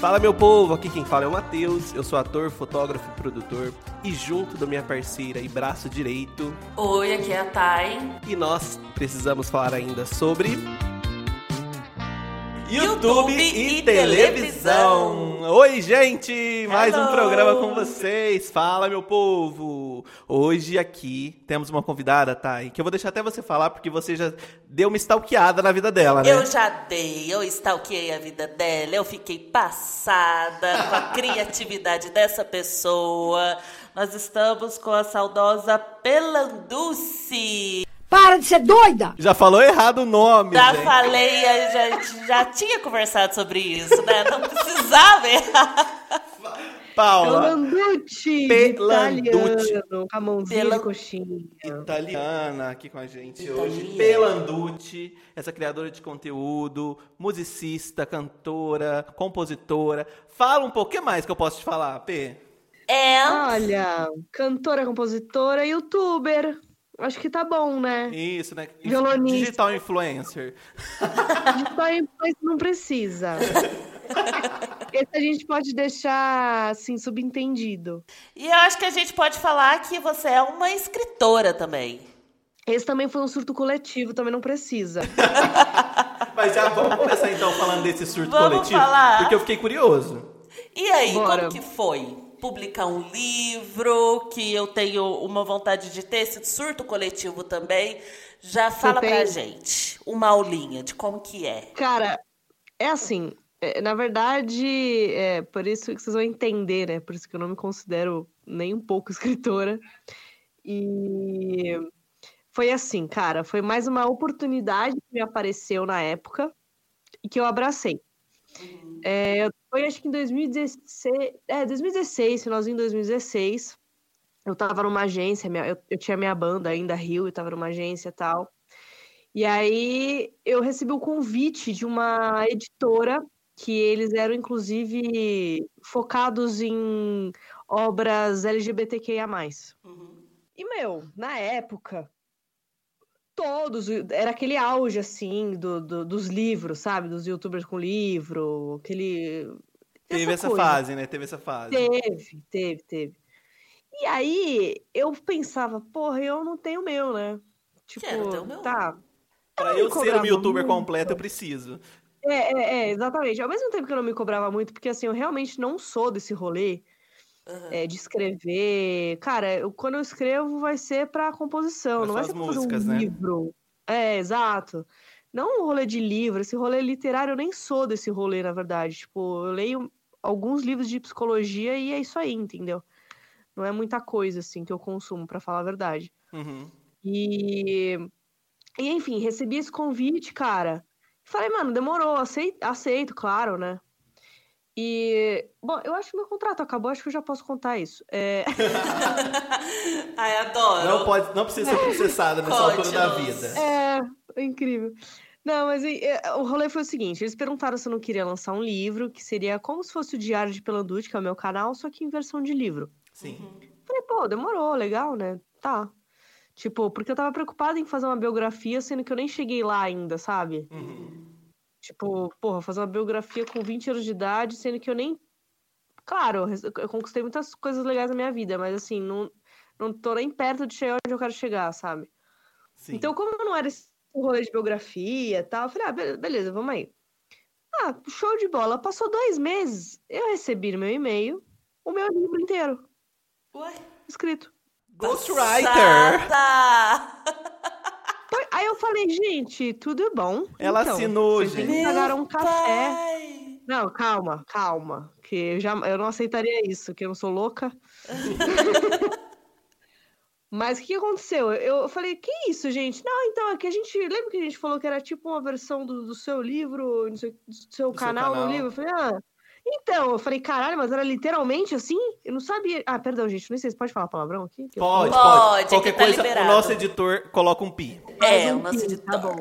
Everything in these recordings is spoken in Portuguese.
Fala meu povo, aqui quem fala é o Matheus, eu sou ator, fotógrafo e produtor e junto da minha parceira e braço direito. Oi, aqui é a Thay. E nós precisamos falar ainda sobre YouTube, YouTube e, e televisão. televisão. Oi, gente! Mais Hello. um programa com vocês. Fala, meu povo! Hoje aqui temos uma convidada, Thay, que eu vou deixar até você falar, porque você já deu uma stalkeada na vida dela, né? Eu já dei, eu stalkeei a vida dela, eu fiquei passada com a criatividade dessa pessoa. Nós estamos com a saudosa Pelanduce. Para de ser doida! Já falou errado o nome. Já gente. falei, já, já tinha conversado sobre isso, né? Não precisava errar. Paula. Pelanducci. Pelanducci. Italiano, com a mãozinha de coxinha. Italiana aqui com a gente Italiana. hoje. Pelanducci, essa criadora de conteúdo, musicista, cantora, compositora. Fala um pouco, o que mais que eu posso te falar, P? É. Olha, cantora, compositora, youtuber. Acho que tá bom, né? Isso, né? Violonista. Digital influencer. Digital influencer não precisa. Esse a gente pode deixar, assim, subentendido. E eu acho que a gente pode falar que você é uma escritora também. Esse também foi um surto coletivo, também não precisa. Mas já vamos começar então falando desse surto vamos coletivo? Falar. Porque eu fiquei curioso. E aí, Bora. como que foi? Publicar um livro, que eu tenho uma vontade de ter esse surto coletivo também. Já fala tem... pra gente uma aulinha de como que é. Cara, é assim, é, na verdade, é por isso que vocês vão entender, né? Por isso que eu não me considero nem um pouco escritora. E foi assim, cara, foi mais uma oportunidade que me apareceu na época e que eu abracei. Uhum. É, foi acho que em 2016, é, 2016, finalzinho de 2016. Eu tava numa agência, minha, eu, eu tinha minha banda ainda, Rio, eu tava numa agência e tal. E aí eu recebi o um convite de uma editora que eles eram inclusive focados em obras LGBTQIA+. Uhum. E, meu, na época, todos, era aquele auge, assim, do, do, dos livros, sabe? Dos youtubers com livro, aquele... Teve essa, essa fase, né? Teve essa fase. Teve, teve, teve. E aí, eu pensava, porra, eu não tenho o meu, né? Tipo, Quero meu. tá... Pra eu, eu ser um youtuber muito. completo, eu preciso. É, é, é, exatamente. Ao mesmo tempo que eu não me cobrava muito, porque assim, eu realmente não sou desse rolê Uhum. É, de escrever. Cara, eu, quando eu escrevo vai ser para composição, não vai ser pra músicas, fazer um né? livro. É, exato. Não um rolê de livro, esse rolê literário eu nem sou desse rolê, na verdade. Tipo, eu leio alguns livros de psicologia e é isso aí, entendeu? Não é muita coisa, assim, que eu consumo, para falar a verdade. Uhum. E... e, enfim, recebi esse convite, cara. Falei, mano, demorou, aceito, aceito claro, né? E, bom, eu acho que meu contrato acabou, acho que eu já posso contar isso. É... Ai, adoro. Não, pode, não precisa ser processada nessa altura da vida. É, incrível. Não, mas é, o rolê foi o seguinte: eles perguntaram se eu não queria lançar um livro, que seria como se fosse o Diário de Pelanducci, que é o meu canal, só que em versão de livro. Sim. Uhum. Falei, pô, demorou, legal, né? Tá. Tipo, porque eu tava preocupada em fazer uma biografia, sendo que eu nem cheguei lá ainda, sabe? Uhum. Tipo, porra, fazer uma biografia com 20 anos de idade, sendo que eu nem. Claro, eu conquistei muitas coisas legais na minha vida, mas assim, não, não tô nem perto de chegar onde eu quero chegar, sabe? Sim. Então, como eu não era esse rolê de biografia e tal, eu falei, ah, beleza, vamos aí. Ah, show de bola. Passou dois meses, eu recebi no meu e-mail o meu livro inteiro. Ué? Escrito. Ghostwriter! Aí eu falei, gente, tudo é bom. Ela então, assinou, gente. Pagaram um café. Pai. Não, calma, calma. Que eu, já, eu não aceitaria isso, que eu não sou louca. Mas o que aconteceu? Eu falei, que isso, gente? Não, então, é que a gente. Lembra que a gente falou que era tipo uma versão do, do seu livro, do seu, do seu, do canal, seu canal no livro? Eu falei, ah, então, eu falei, caralho, mas era literalmente assim? Eu não sabia. Ah, perdão, gente, não sei se pode falar palavrão aqui? Pode, pode. Qualquer tá coisa, liberado. o nosso editor coloca um pi. É, um o nosso pi, editor. Tá bom.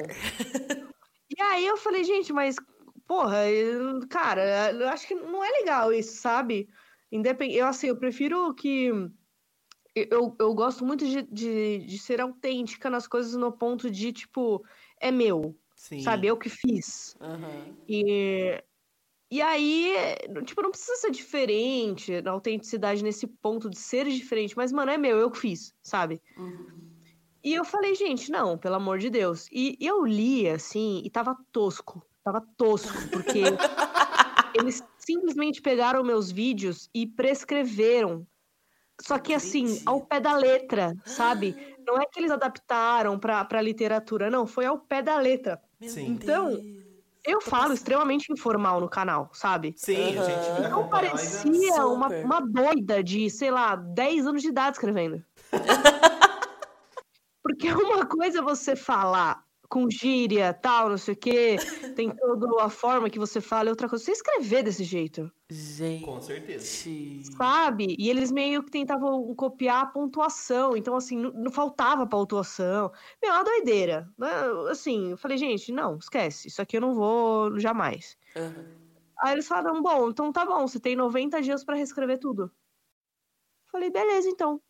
e aí eu falei, gente, mas, porra, cara, eu acho que não é legal isso, sabe? Independente, eu assim, eu prefiro que. Eu, eu gosto muito de, de, de ser autêntica nas coisas no ponto de, tipo, é meu, Sim. sabe? Eu que fiz. Uhum. E, e aí, tipo, não precisa ser diferente na autenticidade nesse ponto de ser diferente, mas, mano, é meu, eu que fiz, sabe? Uhum. E eu falei, gente, não, pelo amor de Deus. E eu li, assim, e tava tosco. Tava tosco, porque eles simplesmente pegaram meus vídeos e prescreveram. Só que, assim, ao pé da letra, sabe? Não é que eles adaptaram pra, pra literatura, não, foi ao pé da letra. Meu Sim. Então, Deus. Eu falo extremamente informal no canal, sabe? Sim, a gente Não é- parecia uma, uma doida de, sei lá, 10 anos de idade escrevendo. Porque uma coisa é você falar com gíria, tal, não sei o quê, tem toda a forma que você fala, e outra coisa, é você escrever desse jeito, Gente. Com certeza. sabe? E eles meio que tentavam copiar a pontuação, então, assim, não, não faltava pontuação. Meu, é uma doideira. né? Assim, eu falei, gente, não, esquece, isso aqui eu não vou jamais. Uhum. Aí eles falaram, bom, então tá bom, você tem 90 dias pra reescrever tudo. Falei, beleza, então.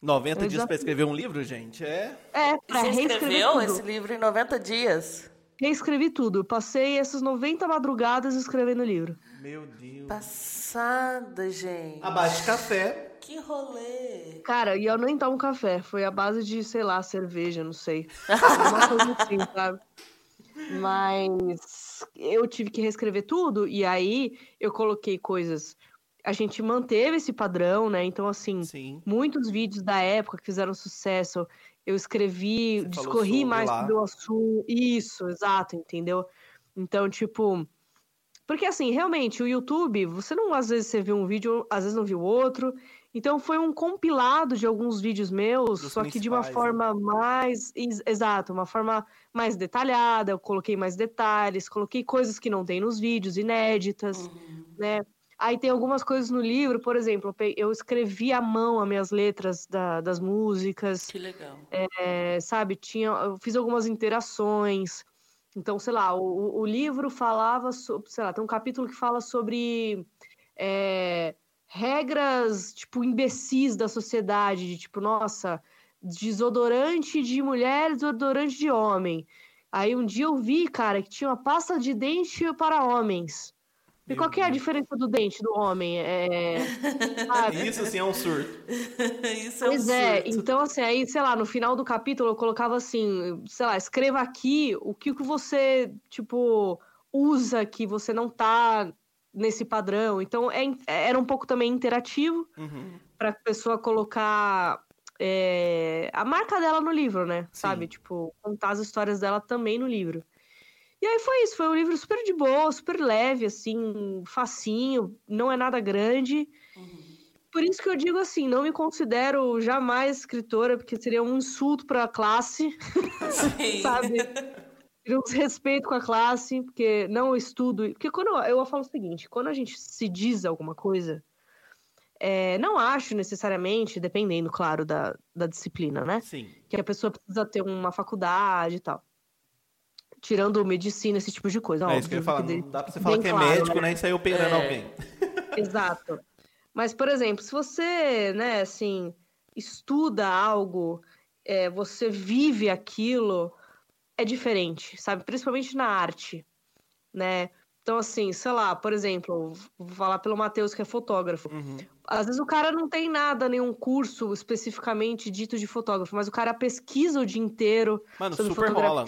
90 dias pra escrever um livro, gente, é... É, pra você reescrever escreveu tudo. esse livro em 90 dias? Reescrevi tudo. Passei essas 90 madrugadas escrevendo o livro. Meu Deus. Passada, gente. Abaixo de café. Que rolê. Cara, e eu nem tomo café. Foi a base de, sei lá, cerveja, não sei. Uma coisa assim, sabe? Mas eu tive que reescrever tudo, e aí eu coloquei coisas. A gente manteve esse padrão, né? Então, assim, Sim. muitos vídeos da época que fizeram sucesso, eu escrevi, Você discorri mais sobre o assunto. Isso, exato, entendeu? Então, tipo. Porque assim, realmente, o YouTube, você não, às vezes você viu um vídeo, às vezes não viu outro. Então foi um compilado de alguns vídeos meus, Dos só que de uma né? forma mais. ex- Exato, uma forma mais detalhada. Eu coloquei mais detalhes, coloquei coisas que não tem nos vídeos, inéditas Uhum. né? Aí tem algumas coisas no livro, por exemplo, eu escrevi à mão as minhas letras da- das músicas, Que legal. é, sabe? Tinha, eu fiz algumas interações. Então, sei lá, o, o- o livro falava sobre, sei lá, tem um capítulo que fala sobre é, regras, tipo, imbecis da sociedade, de tipo, nossa, desodorante de mulher, desodorante de homem. Aí um dia eu vi, cara, que tinha uma pasta de dente para homens. E qual que é a diferença do dente do homem? É? Isso sim é um surto. Isso é um Pois é, surto. então assim, aí, sei lá, no final do capítulo eu colocava assim, sei lá, escreva aqui o que que você, tipo, usa que você não tá nesse padrão. Então é, era um pouco também interativo Uhum. pra pessoa colocar é, a marca dela no livro, né? Sim. Sabe? Tipo, contar as histórias dela também no livro. E aí foi isso, foi um livro super de boa, super leve, assim, facinho, não é nada grande. Uhum. Por isso que eu digo assim, não me considero jamais escritora, porque seria um insulto para a classe, sabe? Seria um desrespeito com a classe, porque não estudo. Porque quando eu, eu falo o seguinte, quando a gente se diz alguma coisa, é, não acho necessariamente, dependendo, claro, da, da disciplina, né? Sim. Que a pessoa precisa ter uma faculdade e tal. Tirando medicina, esse tipo de coisa. É isso que eu ia óbvio, falar. Não dá pra você falar que é claro, médico, né? né? E sair operando É. alguém. Exato. Mas, por exemplo, se você, né, assim, estuda algo, é, você vive aquilo, é diferente, sabe? Principalmente na arte, né? Então, assim, sei lá, por exemplo, vou falar pelo Matheus, que é fotógrafo. Uhum. Às vezes o cara não tem nada, nenhum curso especificamente dito de fotógrafo, mas o cara pesquisa o dia inteiro Mano, sobre super rola.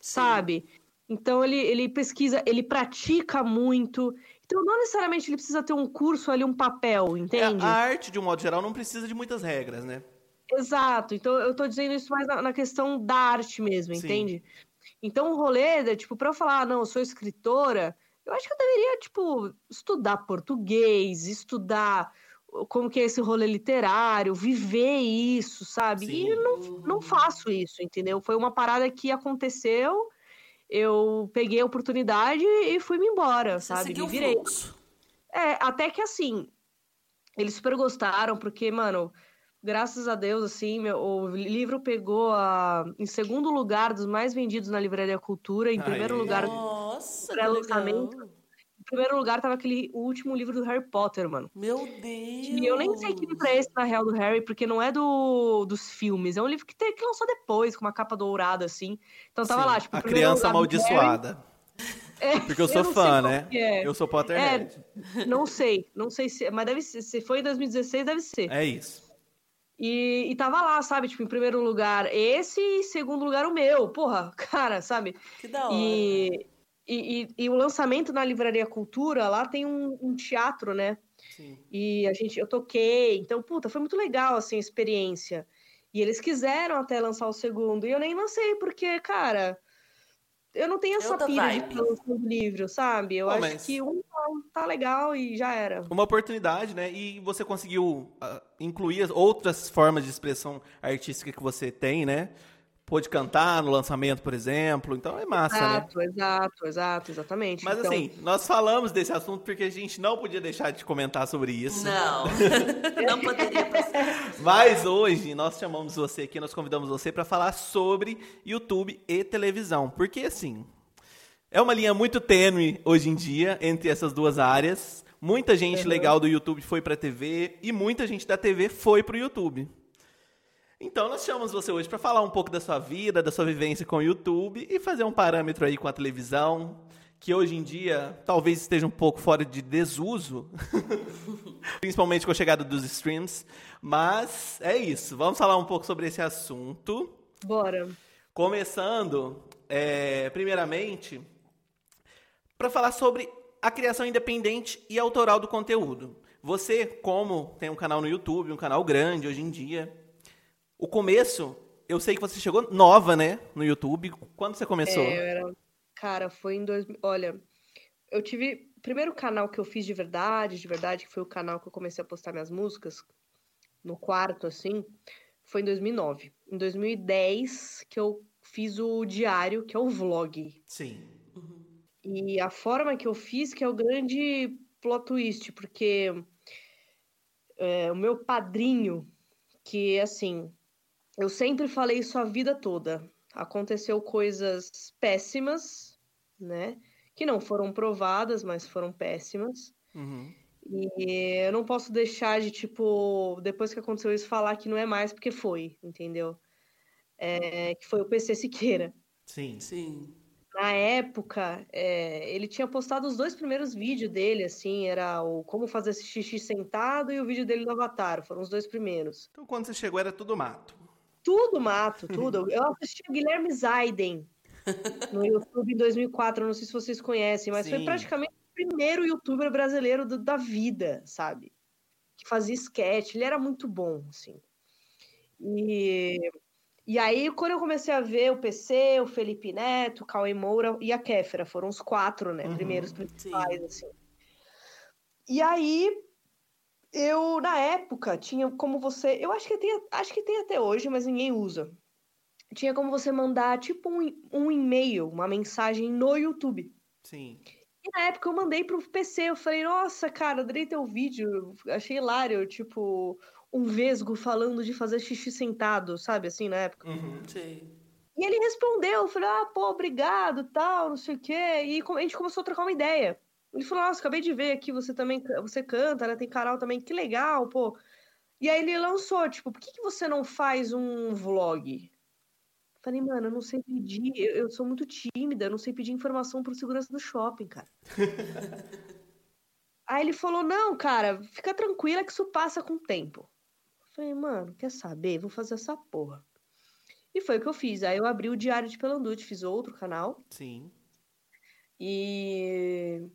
Sabe? Então ele, ele pesquisa, ele pratica muito. Então não necessariamente ele precisa ter um curso ali, um papel, É, entende? a arte, de um modo geral, não precisa de muitas regras, né? Exato. Então eu tô dizendo isso mais na, na questão da arte mesmo, Sim. entende? Então o rolê, é, tipo, pra eu falar, ah, não, eu sou escritora, eu acho que eu deveria, tipo, estudar português, estudar como que é esse rolê literário, viver isso, sabe? Sim. E não, não faço isso, entendeu? Foi uma parada que aconteceu, eu peguei a oportunidade e fui-me embora, Você sabe? seguiu Me o virei. fluxo. É, até que assim, eles super gostaram, porque, mano, graças a Deus, assim, meu, o livro pegou a, em segundo lugar dos mais vendidos na Livraria Cultura, em primeiro lugar, Nossa, pré-lançamento. Primeiro lugar tava aquele o último livro do Harry Potter, mano. Meu Deus! E eu nem sei que livro é esse, na real, do Harry, porque não é do, dos filmes. É um livro que, tem, que lançou depois, com uma capa dourada, assim. Então tava Sim, lá, tipo, a criança amaldiçoada. É, Porque eu eu sou sei fã, né? é. Eu sou Potterhead. Não sei, não sei se. Mas deve ser. Se foi em 2016, deve ser. É, isso. E, e tava lá, sabe? Tipo, em primeiro lugar esse e em segundo lugar o meu. Porra, cara, sabe? Que da hora. E, e, e, e o lançamento na Livraria Cultura, lá tem um, um teatro, né? Sim. E a gente, eu toquei. Então, puta, foi muito legal, assim, a experiência. E eles quiseram até lançar o segundo. E eu nem lancei, porque, cara, eu não tenho essa Outra pira de vibe. ficar lançando livro, sabe? Eu acho mas- que um tá- legal e já era. Uma oportunidade, né? E você conseguiu ah, incluir as outras formas de expressão artística que você tem, né? Pôde cantar no lançamento, por exemplo. Então é massa, né? Exato, exato, exato, exatamente. Mas Então, assim, nós falamos desse assunto porque a gente não podia deixar de comentar sobre isso. Não, não poderia passar. Mas hoje nós chamamos você aqui, nós convidamos você para falar sobre YouTube e televisão. Porque assim, é uma linha muito tênue hoje em dia entre essas duas áreas. Muita gente Uhum. legal do YouTube foi para TV e muita gente da TV foi para o YouTube. Então nós chamamos você hoje para falar um pouco da sua vida, da sua vivência com o YouTube e fazer um parâmetro aí com a televisão, que hoje em dia talvez esteja um pouco fora de desuso, principalmente com a chegada dos streams. Mas é isso, vamos falar um pouco sobre esse assunto. Bora. Começando, é, primeiramente, para falar sobre a criação independente e autoral do conteúdo. Você, como tem um canal no YouTube, um canal grande hoje em dia, o começo, eu sei que você chegou nova, né, no YouTube. Quando você começou? É, eu era... Cara, foi em dois... Olha, eu tive... O primeiro canal que eu fiz de verdade, de verdade, que foi o canal que eu comecei a postar minhas músicas, no quarto, assim, foi em 2009. Em 2010, que eu fiz o diário, que é o vlog. Sim. E a forma que eu fiz, que é o grande plot twist, porque é, o meu padrinho, que assim, eu sempre falei isso a vida toda. Aconteceu coisas péssimas, né? Que não foram provadas, mas foram péssimas. Uhum. E eu não posso deixar de, tipo, depois que aconteceu isso, falar que não é mais porque foi, entendeu? É, que foi o PC Siqueira. Sim. Sim. Na época, é, ele tinha postado os dois primeiros vídeos dele, assim, era o como fazer xixi sentado e o vídeo dele do Avatar, foram os dois primeiros. Então, quando você chegou, era tudo mato. Tudo mato, tudo. Eu assisti o Guilherme Zaiden no YouTube em 2004, não sei se vocês conhecem, mas Sim. foi praticamente o primeiro youtuber brasileiro do- da vida, sabe? Que fazia sketch, ele era muito bom, assim. E, e aí, quando eu comecei a ver o PC, o Felipe Neto, o Cauê Moura e a Kéfera, foram os quatro, né, Uhum, primeiros principais, assim. E aí, eu, na época, tinha como você. Eu acho que tem, acho que tem até hoje, mas ninguém usa. Tinha como você mandar, tipo, um, um e-mail, uma mensagem no YouTube. Sim. E na época eu mandei pro PC, eu falei, nossa, cara, adorei teu vídeo, achei hilário, tipo, um vesgo falando de fazer xixi sentado, sabe, assim, na época. Uhum. Sim. E ele respondeu, eu falei, ah, pô, obrigado, tal, não sei o quê. E a gente começou a trocar uma ideia. Ele falou, nossa, acabei de ver aqui, você também, você canta, né, tem canal também, que legal, pô. E aí ele lançou, tipo, por que que você não faz um vlog? Falei, mano, eu não sei pedir, eu, eu sou muito tímida, eu não sei pedir informação pro segurança do shopping, cara. Aí ele falou, não, cara, fica tranquila que isso passa com o tempo. Falei, mano, quer saber? Vou fazer essa porra. E foi o que eu fiz. Aí eu abri o Diário de Pelandude, fiz outro canal. Sim. E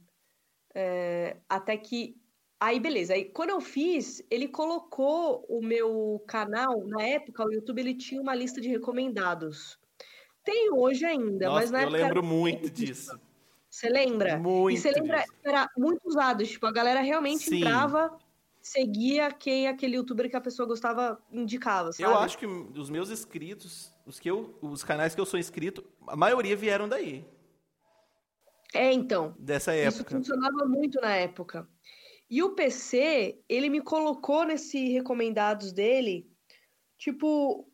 é, até que. Aí, beleza. Aí, quando eu fiz, ele colocou o meu canal. Na época, o YouTube ele tinha uma lista de recomendados. Tem hoje ainda, mas Nossa, na eu época. era lembro muito disso. Você lembra? Muito E você lembra disso. era muito usado. Tipo, a galera realmente Sim. entrava, seguia quem aquele youtuber que a pessoa gostava indicava, sabe? Eu acho que os meus inscritos, os, que eu, os canais que eu sou inscrito, a maioria vieram daí, É, então. dessa Isso época. funcionava muito na época. E o PC, ele me colocou nesse recomendados dele, tipo,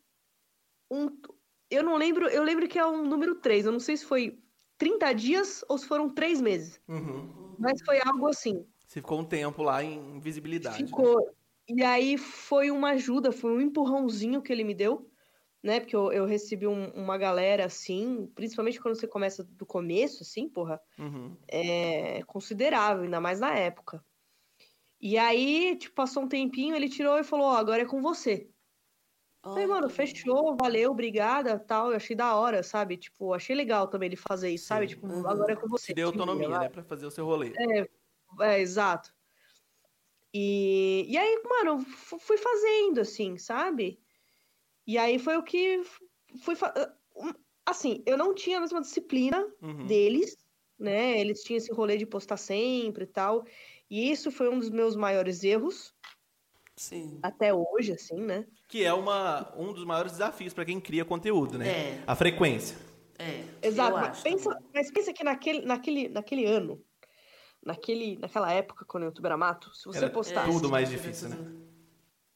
um. Eu não lembro, eu lembro que é um número 3, eu não sei se foi 30 dias ou se foram três meses. Uhum. Mas foi algo assim. Você ficou um tempo lá em visibilidade. né? Ficou. E aí foi uma ajuda, foi um empurrãozinho que ele me deu, né? Porque eu, eu recebi um- uma galera assim, principalmente quando você começa do começo, assim, porra, Uhum. é considerável, ainda mais na época. E aí, tipo, passou um tempinho, ele tirou e falou, ó, agora é com você. Falei, mano, fechou, valeu, obrigada, tal. Eu achei da hora, sabe? Tipo, achei legal também ele fazer isso, sabe? Sim. Tipo, Uhum. agora é com você. Te deu autonomia, né? Pra fazer o seu rolê. É, exato. E, e aí, mano, fui fazendo, assim, sabe? E aí foi o que fui. um, Assim, eu não tinha a mesma disciplina Uhum. deles, né? Eles tinham esse rolê de postar sempre e tal. E isso foi um dos meus maiores erros, Sim. até hoje, assim, né? Que é uma, um dos maiores desafios pra quem cria conteúdo, né? É. A frequência. É. Exato, mas pensa, mas pensa que naquele, naquele, naquele ano, naquele, naquela época, quando o YouTube era mato, se você Era postasse. tudo mais difícil, né?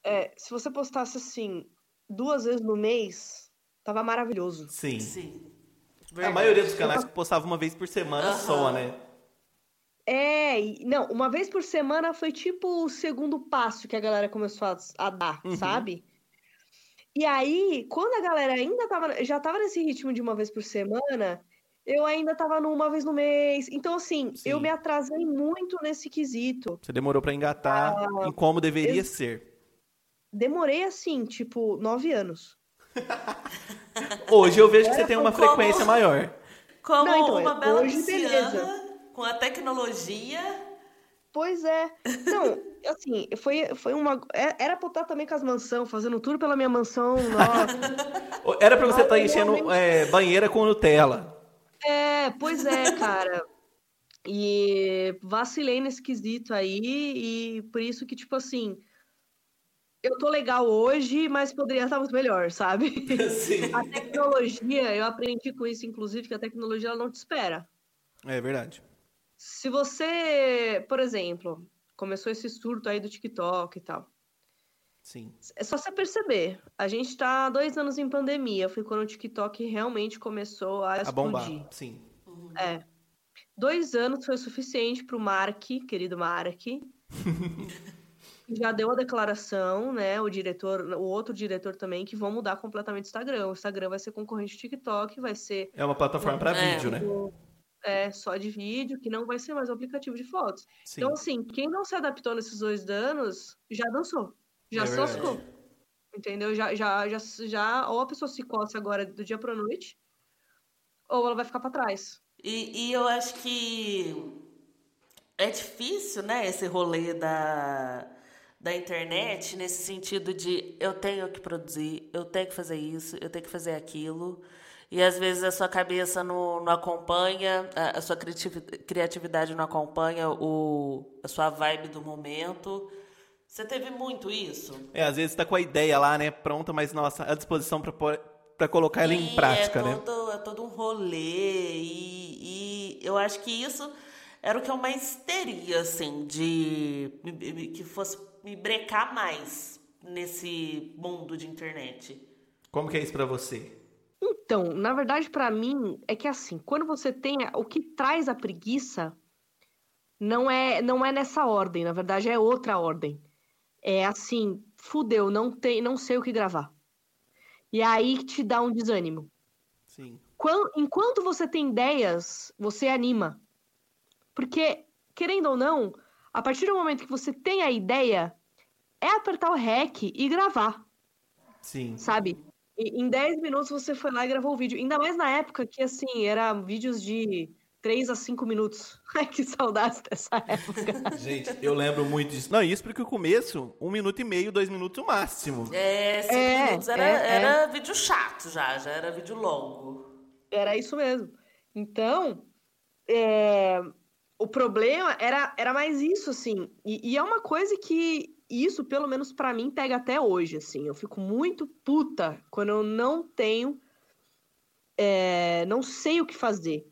É, se você postasse assim, duas vezes no mês, tava maravilhoso. Sim. Sim. A maioria dos canais que postava uma vez por semana Aham. só, né? É, não, uma vez por semana foi tipo o segundo passo que a galera começou a, a dar, Uhum. sabe? E aí, quando a galera ainda tava, já tava nesse ritmo de uma vez por semana, eu ainda tava no uma vez no mês. Então, assim, eu Sim. me atrasei muito nesse quesito. Você demorou pra engatar em como deveria ser. Demorei, assim, tipo, nove anos. Hoje eu vejo que você tem uma Como- frequência maior. Como Não, então, uma bela hoje, beleza. com a tecnologia. Pois é. Não, assim, foi, foi uma. é- Era pra eu estar também com as mansões, fazendo tudo pela minha mansão. Nossa. Era pra você estar Olha, enchendo realmente- é, banheira com Nutella. É, pois é, cara. E vacilei nesse quesito aí, e por isso que, tipo assim, eu tô legal hoje, mas poderia estar muito melhor, sabe? Sim. A tecnologia, eu aprendi com isso, inclusive, que a tecnologia ela não te espera. É verdade. Se você, por exemplo, começou esse surto aí do TikTok e tal. Sim. É só você perceber. A gente tá dois anos em pandemia. Foi quando o TikTok realmente começou a A bombar. explodir. Sim. É. Dois anos foi o suficiente pro Mark, querido Mark. Já deu a declaração, né? O diretor, o outro diretor também, que vão mudar completamente o Instagram. O Instagram vai ser concorrente do TikTok, vai ser É uma plataforma pra É. vídeo, né? é, só de vídeo, que não vai ser mais um aplicativo de fotos. Sim. Então, assim, quem não se adaptou nesses dois anos, já dançou. Já É se verdade. lascou. Entendeu? Já, já, já, já, ou a pessoa se coça agora do dia pra noite, ou ela vai ficar pra trás. E, e eu acho que é difícil, né, esse rolê da, da internet, nesse sentido de eu tenho que produzir, eu tenho que fazer isso, eu tenho que fazer aquilo. E às vezes a sua cabeça não, não acompanha, a, a sua criativi- criatividade não acompanha o, a sua vibe do momento. Você teve muito isso? É, às vezes tá com a ideia lá, né? Pronta, mas nossa, à disposição pra, pôr- pra colocar ela em E prática, é né? todo, É todo um rolê. E, e eu acho que isso era o que eu mais teria, assim, de que fosse me brecar mais nesse mundo de internet. Como que é isso pra você? Então, na verdade, pra mim, é que assim, quando você tem. O que traz a preguiça não é, não é nessa ordem, na verdade, é outra ordem. É assim, fudeu, não, tem, não sei o que gravar. E aí te dá um desânimo. Sim. Quan- enquanto você tem ideias, você anima. Porque, querendo ou não, a partir do momento que você tem a ideia, é apertar o REC e gravar Sim. sabe? E em 10 minutos você foi lá e gravou o vídeo. Ainda mais na época que, assim, era vídeos de 3 a 5 minutos. Ai, que saudades dessa época. Gente, eu lembro muito disso. Não, isso porque o começo, um minuto e meio, dois minutos o máximo. É, cinco É, minutos era, é, é. era vídeo chato já, já era vídeo longo. Era isso mesmo. Então, é, o problema era, era mais isso, assim. E, e é uma coisa que isso, pelo menos pra mim, pega até hoje, assim. Eu fico muito puta quando eu não tenho. é, não sei o que fazer.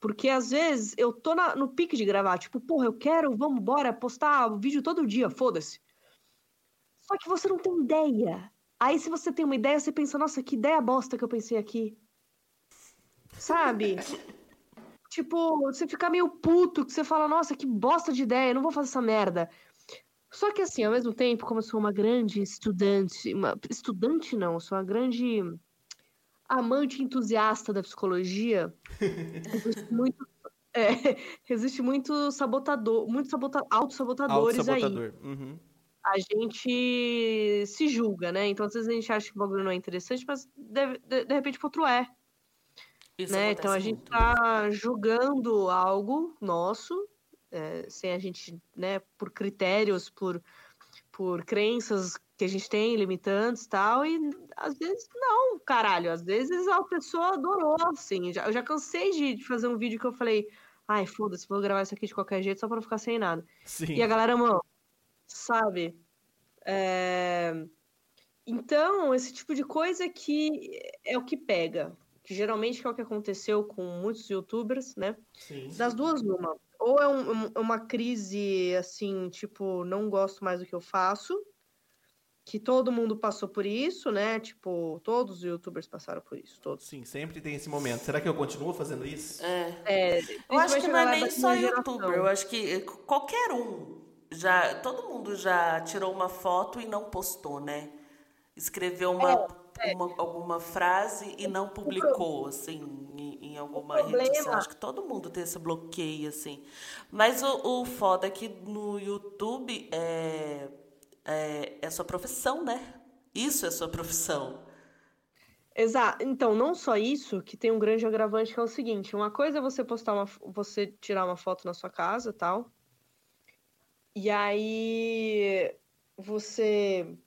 Porque às vezes eu tô na- no pique de gravar, tipo, porra, eu quero, vamos embora, postar vídeo todo dia, foda-se. Só que você não tem ideia. Aí, se você tem uma ideia, você pensa, nossa, que ideia bosta que eu pensei aqui. Sabe? Tipo, você fica meio puto, que você fala, nossa, que bosta de ideia, eu não vou fazer essa merda. Só que assim, ao mesmo tempo, como eu sou uma grande estudante, uma estudante não, eu sou uma grande amante entusiasta da psicologia, existe muito, é, existe muito sabotador, muito sabota, autossabotadores aí. Uhum. A gente se julga, né? Então, às vezes a gente acha que o bagulho não é interessante, mas de, de, de repente o outro é. Isso né? Então a gente muito. tá julgando algo nosso, é, sem a gente, né, por critérios, por, por crenças que a gente tem, limitantes e tal, e às vezes não, caralho, às vezes a pessoa adorou, assim, já, eu já cansei de, de fazer um vídeo que eu falei, ai, foda-se, vou gravar isso aqui de qualquer jeito só pra não ficar sem nada. Sim. E a galera amou, sabe? É, Então, esse tipo de coisa que é o que pega, que geralmente é o que aconteceu com muitos youtubers, né? Sim. Das duas, uma. Ou é um- um- uma crise, assim, tipo, não gosto mais do que eu faço, que todo mundo passou por isso, né? Tipo, todos os youtubers passaram por isso, todos. Sim, sempre tem esse momento. Será que eu continuo fazendo isso? É. É, Eu acho que não é nem só youtuber, geração. eu acho que qualquer um já, todo mundo já tirou uma foto e não postou, né? Escreveu uma, É, uma- alguma frase e não publicou, assim, em, em alguma rede social. Acho que todo mundo tem esse bloqueio, assim. Mas o, o foda é que no YouTube é, é, é sua profissão, né? Isso é sua profissão. Exato. Então, não só isso, que tem um grande agravante que é o seguinte: uma coisa é você postar uma, você tirar uma foto na sua casa, tal. E aí você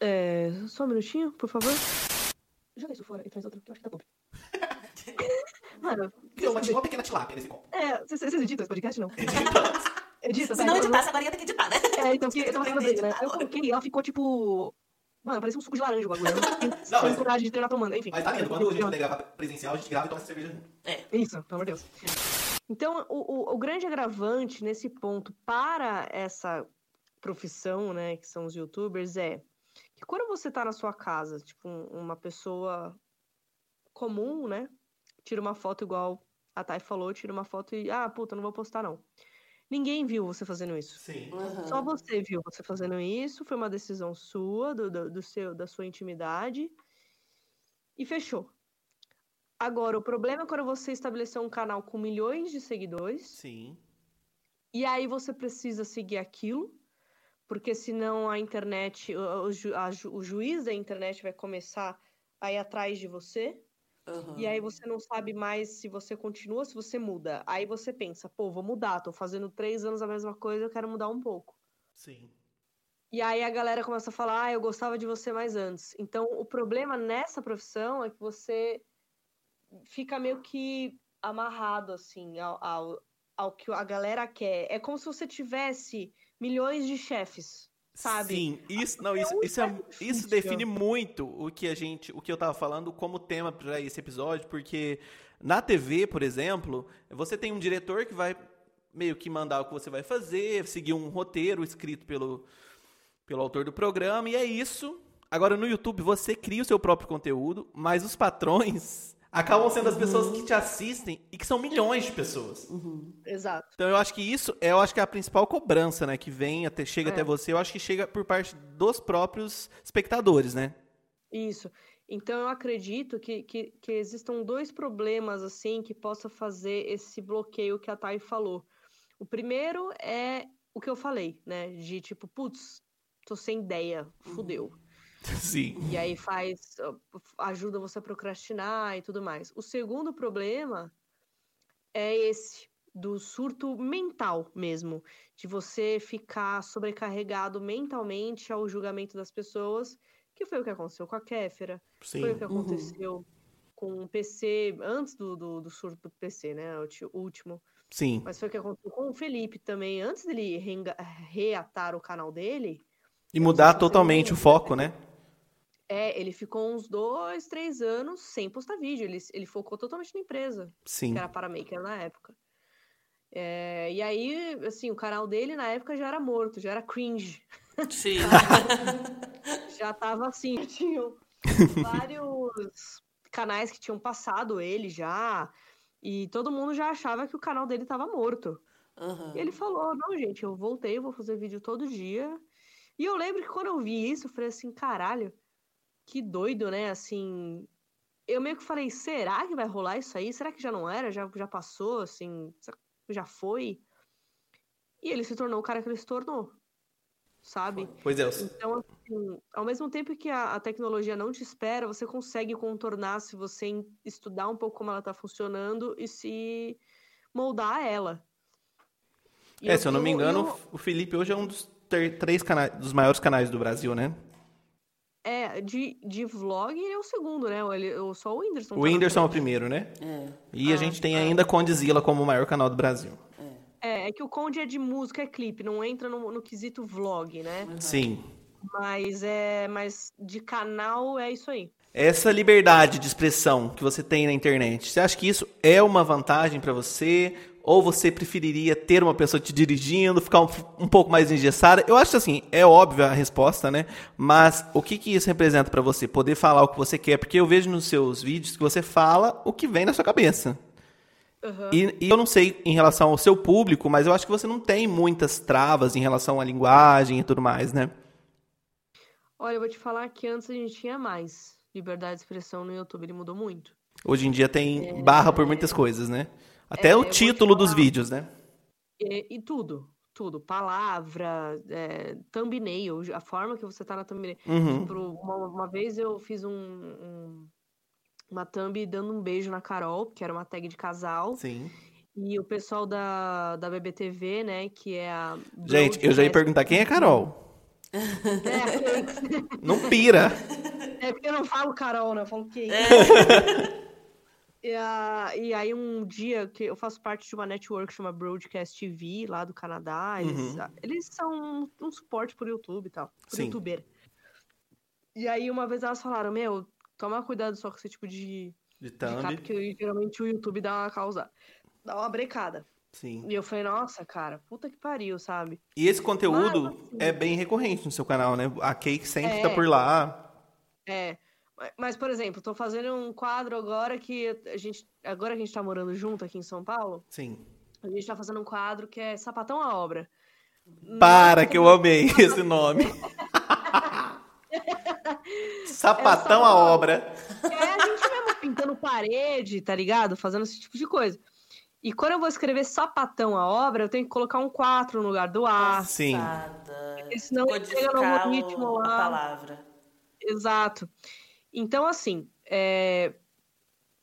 é, só um minutinho, por favor. Joga isso fora e traz outro, que eu acho que tá bom. Mano, Criou uma, uma pequena tilápia nesse copo. é, vocês editam esse podcast, não? Edita, Se não editasse, agora ia ter que editar, né? É, então, porque eu tava lembrando dele, né? Eu coloquei e ela ficou tipo. Mano, parecia um suco de laranja o bagulho. Eu não mas- coragem de treinar tomando, enfim. Mas tá lindo, quando a gente puder gravar presencial, a gente grava e toma essa cerveja junto. Isso, pelo amor de Deus. Então, o, o, o grande agravante nesse ponto para essa profissão, né, que são os youtubers, é que quando você tá na sua casa, tipo, um- uma pessoa comum, né, tira uma foto igual a Thay falou, tira uma foto e, ah, puta, não vou postar não. Ninguém viu você fazendo isso. Sim. Uhum. Só você viu você fazendo isso, foi uma decisão sua, do, do, do seu, da sua intimidade, e fechou. Agora, o problema é quando você estabeleceu um canal com milhões de seguidores, Sim. e aí você precisa seguir aquilo, porque senão a internet, o, ju- a o juiz da internet vai começar a ir atrás de você, Uhum. e aí você não sabe mais se você continua, se você muda. Aí você pensa, pô, vou mudar, tô fazendo três anos a mesma coisa, eu quero mudar um pouco. Sim. E aí a galera começa a falar, ah, eu gostava de você mais antes. Então, o problema nessa profissão é que você fica meio que amarrado, assim, ao, ao, ao que a galera quer. É como se você tivesse milhões de chefes, sabe? Sim, isso, não, isso, isso, é, isso define muito o que a gente, o que eu tava falando como tema para esse episódio, porque na TV, por exemplo, você tem um diretor que vai meio que mandar o que você vai fazer, seguir um roteiro escrito pelo, pelo autor do programa, e é isso. Agora no YouTube você cria o seu próprio conteúdo, mas os patrões acabam sendo as pessoas que te assistem e que são milhões de pessoas. Exato. Então eu acho que isso é, eu acho que é a principal cobrança, né, que vem até chega É. até você, eu acho que chega por parte dos próprios espectadores, né? Isso. Então, eu acredito que, que, que existam dois problemas, assim, que possa fazer esse bloqueio que a Thay falou. O primeiro é o que eu falei, né? De tipo, putz, tô sem ideia, fudeu. Sim. E aí faz. ajuda você a procrastinar e tudo mais. O segundo problema é esse, do surto mental mesmo. De você ficar sobrecarregado mentalmente ao julgamento das pessoas, que foi o que aconteceu com a Kéfera, Sim. foi o que aconteceu com o PC, antes do, do, do surto do PC, né? O ti- último. Sim. Mas foi o que aconteceu com o Felipe também, antes dele reatar o canal dele. E mudar totalmente o foco, né? É, ele ficou uns dois, três anos sem postar vídeo. Ele, ele focou totalmente na empresa, Sim. que era Paramaker na época. É, e aí, assim, o canal dele na época já era morto, já era cringe. Sim. Já tava assim, tinham vários canais que tinham passado ele já. E todo mundo já achava que o canal dele tava morto. Uhum. E ele falou: Não, gente, eu voltei, eu vou fazer vídeo todo dia. E eu lembro que quando eu vi isso, eu falei assim: caralho, que doido, né? Assim. Eu meio que falei: será que vai rolar isso aí? Será que já não era? Já, já passou? Assim, já foi? E ele se tornou o cara que ele se tornou. Sabe? Pois é. Então, assim, ao mesmo tempo que a, a, tecnologia não te espera, você consegue contornar se você estudar um pouco como ela está funcionando e se moldar a ela. E é, eu, se eu não me engano, eu... o Felipe hoje é um dos três canais, dos maiores canais do Brasil, né? É, de, de vlog ele é o segundo, né? Ele, só o Whindersson. O tá Whindersson é o primeiro, né? É. E ah, a gente tem é. ainda Condizila como o maior canal do Brasil. É, é que o Conde é de música, é clipe, não entra no, no quesito vlog, né? Uhum. Sim. Mas é, mas de canal é isso aí. Essa liberdade de expressão que você tem na internet, você acha que isso é uma vantagem para você? Ou você preferiria ter uma pessoa te dirigindo, ficar um, um pouco mais engessada? Eu acho assim, é óbvia a resposta, né? Mas o que, que isso representa para você? Poder falar o que você quer? Porque eu vejo nos seus vídeos que você fala o que vem na sua cabeça. Uhum. E, e, eu não sei em relação ao seu público, mas eu acho que você não tem muitas travas em relação à linguagem e tudo mais, né? Olha, eu vou te falar que antes a gente tinha mais liberdade de expressão no YouTube, ele mudou muito. Hoje em dia tem é... barra por muitas coisas, né? Até é, o título dos vídeos, né? E, e tudo, tudo. Palavra, é, thumbnail, a forma que você tá na thumbnail. Uhum. Tipo, uma, uma, vez eu fiz um, um uma thumb dando um beijo na Carol, que era uma tag de casal. Sim. E o pessoal da, da BBTV, né, que é a... Gente, eu já ia perguntar quem é Carol. É, não pira. É porque eu não falo Carol, né? Eu falo quem. É. E, a, e, aí um dia que eu faço parte de uma network que chama Broadcast TV, lá do Canadá. Eles, uhum. eles são um, um suporte por YouTube e tal. Por Sim. youtuber. E aí uma vez elas falaram, meu, Toma cuidado só com esse tipo de, de thumb. De porque geralmente o YouTube dá uma causa. Dá uma brecada. Sim. E eu falei, nossa, cara, puta que pariu, sabe? E esse conteúdo Mas, assim, é bem recorrente no seu canal, né? A Cake sempre é, tá por lá. É. Mas, por exemplo, tô fazendo um quadro agora que a gente. Agora que a gente tá morando junto aqui em São Paulo. Sim. A gente tá fazendo um quadro que é Sapatão à Obra. Para, que eu amei esse nome. Sapatão à obra. É a gente mesmo pintando parede, tá ligado? Fazendo esse tipo de coisa. E quando eu vou escrever sapatão à obra, eu tenho que colocar um 4 no lugar do A. Sim. Porque senão chega no ritmo lá. A palavra. Exato. Então, assim, é...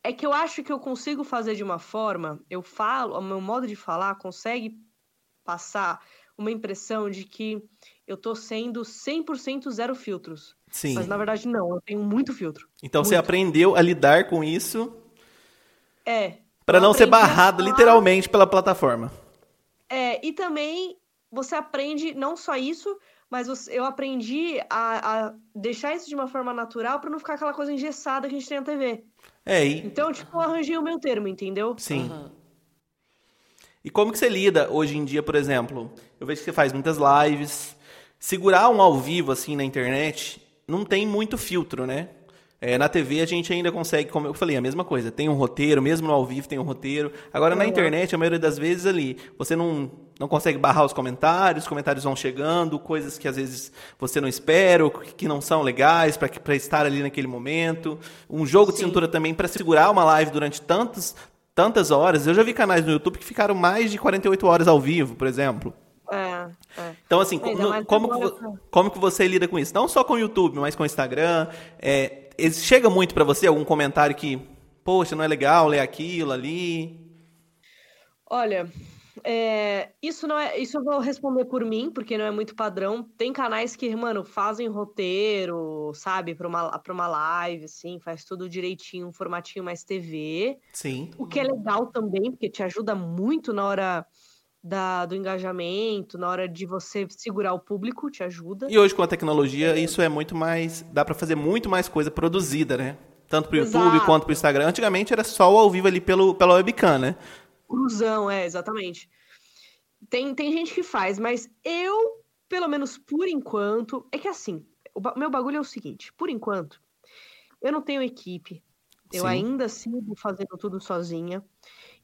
é que eu acho que eu consigo fazer de uma forma, eu falo, o meu modo de falar consegue passar uma impressão de que eu tô sendo 100% zero filtros. Sim. Mas na verdade não, eu tenho muito filtro. Então muito. você aprendeu a lidar com isso? É. Para não ser barrado falar... literalmente pela plataforma. É, e também você aprende não só isso, mas eu aprendi a, a deixar isso de uma forma natural para não ficar aquela coisa engessada que a gente tem na TV. É, e... Então, tipo, eu arranjei o meu termo, entendeu? Sim. Uhum. E como que você lida hoje em dia, por exemplo? Eu vejo que você faz muitas lives. Segurar um ao vivo assim na internet não tem muito filtro, né? É, na TV a gente ainda consegue, como eu falei, a mesma coisa. Tem um roteiro, mesmo no ao vivo tem um roteiro. Agora na internet, a maioria das vezes ali, você não, não consegue barrar os comentários, os comentários vão chegando, coisas que às vezes você não espera, ou que não são legais para estar ali naquele momento. Um jogo Sim. de cintura também para segurar uma live durante tantos, tantas horas. Eu já vi canais no YouTube que ficaram mais de 48 horas ao vivo, por exemplo. É, é. Então, assim, no, como, que, como que você lida com isso? Não só com o YouTube, mas com o Instagram. É, chega muito para você algum comentário que, poxa, não é legal ler aquilo ali? Olha, é, isso não é. Isso eu vou responder por mim, porque não é muito padrão. Tem canais que, mano, fazem roteiro, sabe, para uma, pra uma live, assim, faz tudo direitinho, um formatinho mais TV. Sim. O que é legal também, porque te ajuda muito na hora da, do engajamento, na hora de você segurar o público, te ajuda. E hoje com a tecnologia, é. isso é muito mais. dá para fazer muito mais coisa produzida, né? Tanto pro YouTube Exato. quanto pro Instagram. Antigamente era só o ao vivo ali pelo, pela webcam, né? Cruzão, é, exatamente. Tem, tem gente que faz, mas eu, pelo menos por enquanto, é que assim, o meu bagulho é o seguinte, por enquanto, eu não tenho equipe, eu Sim. ainda sigo fazendo tudo sozinha.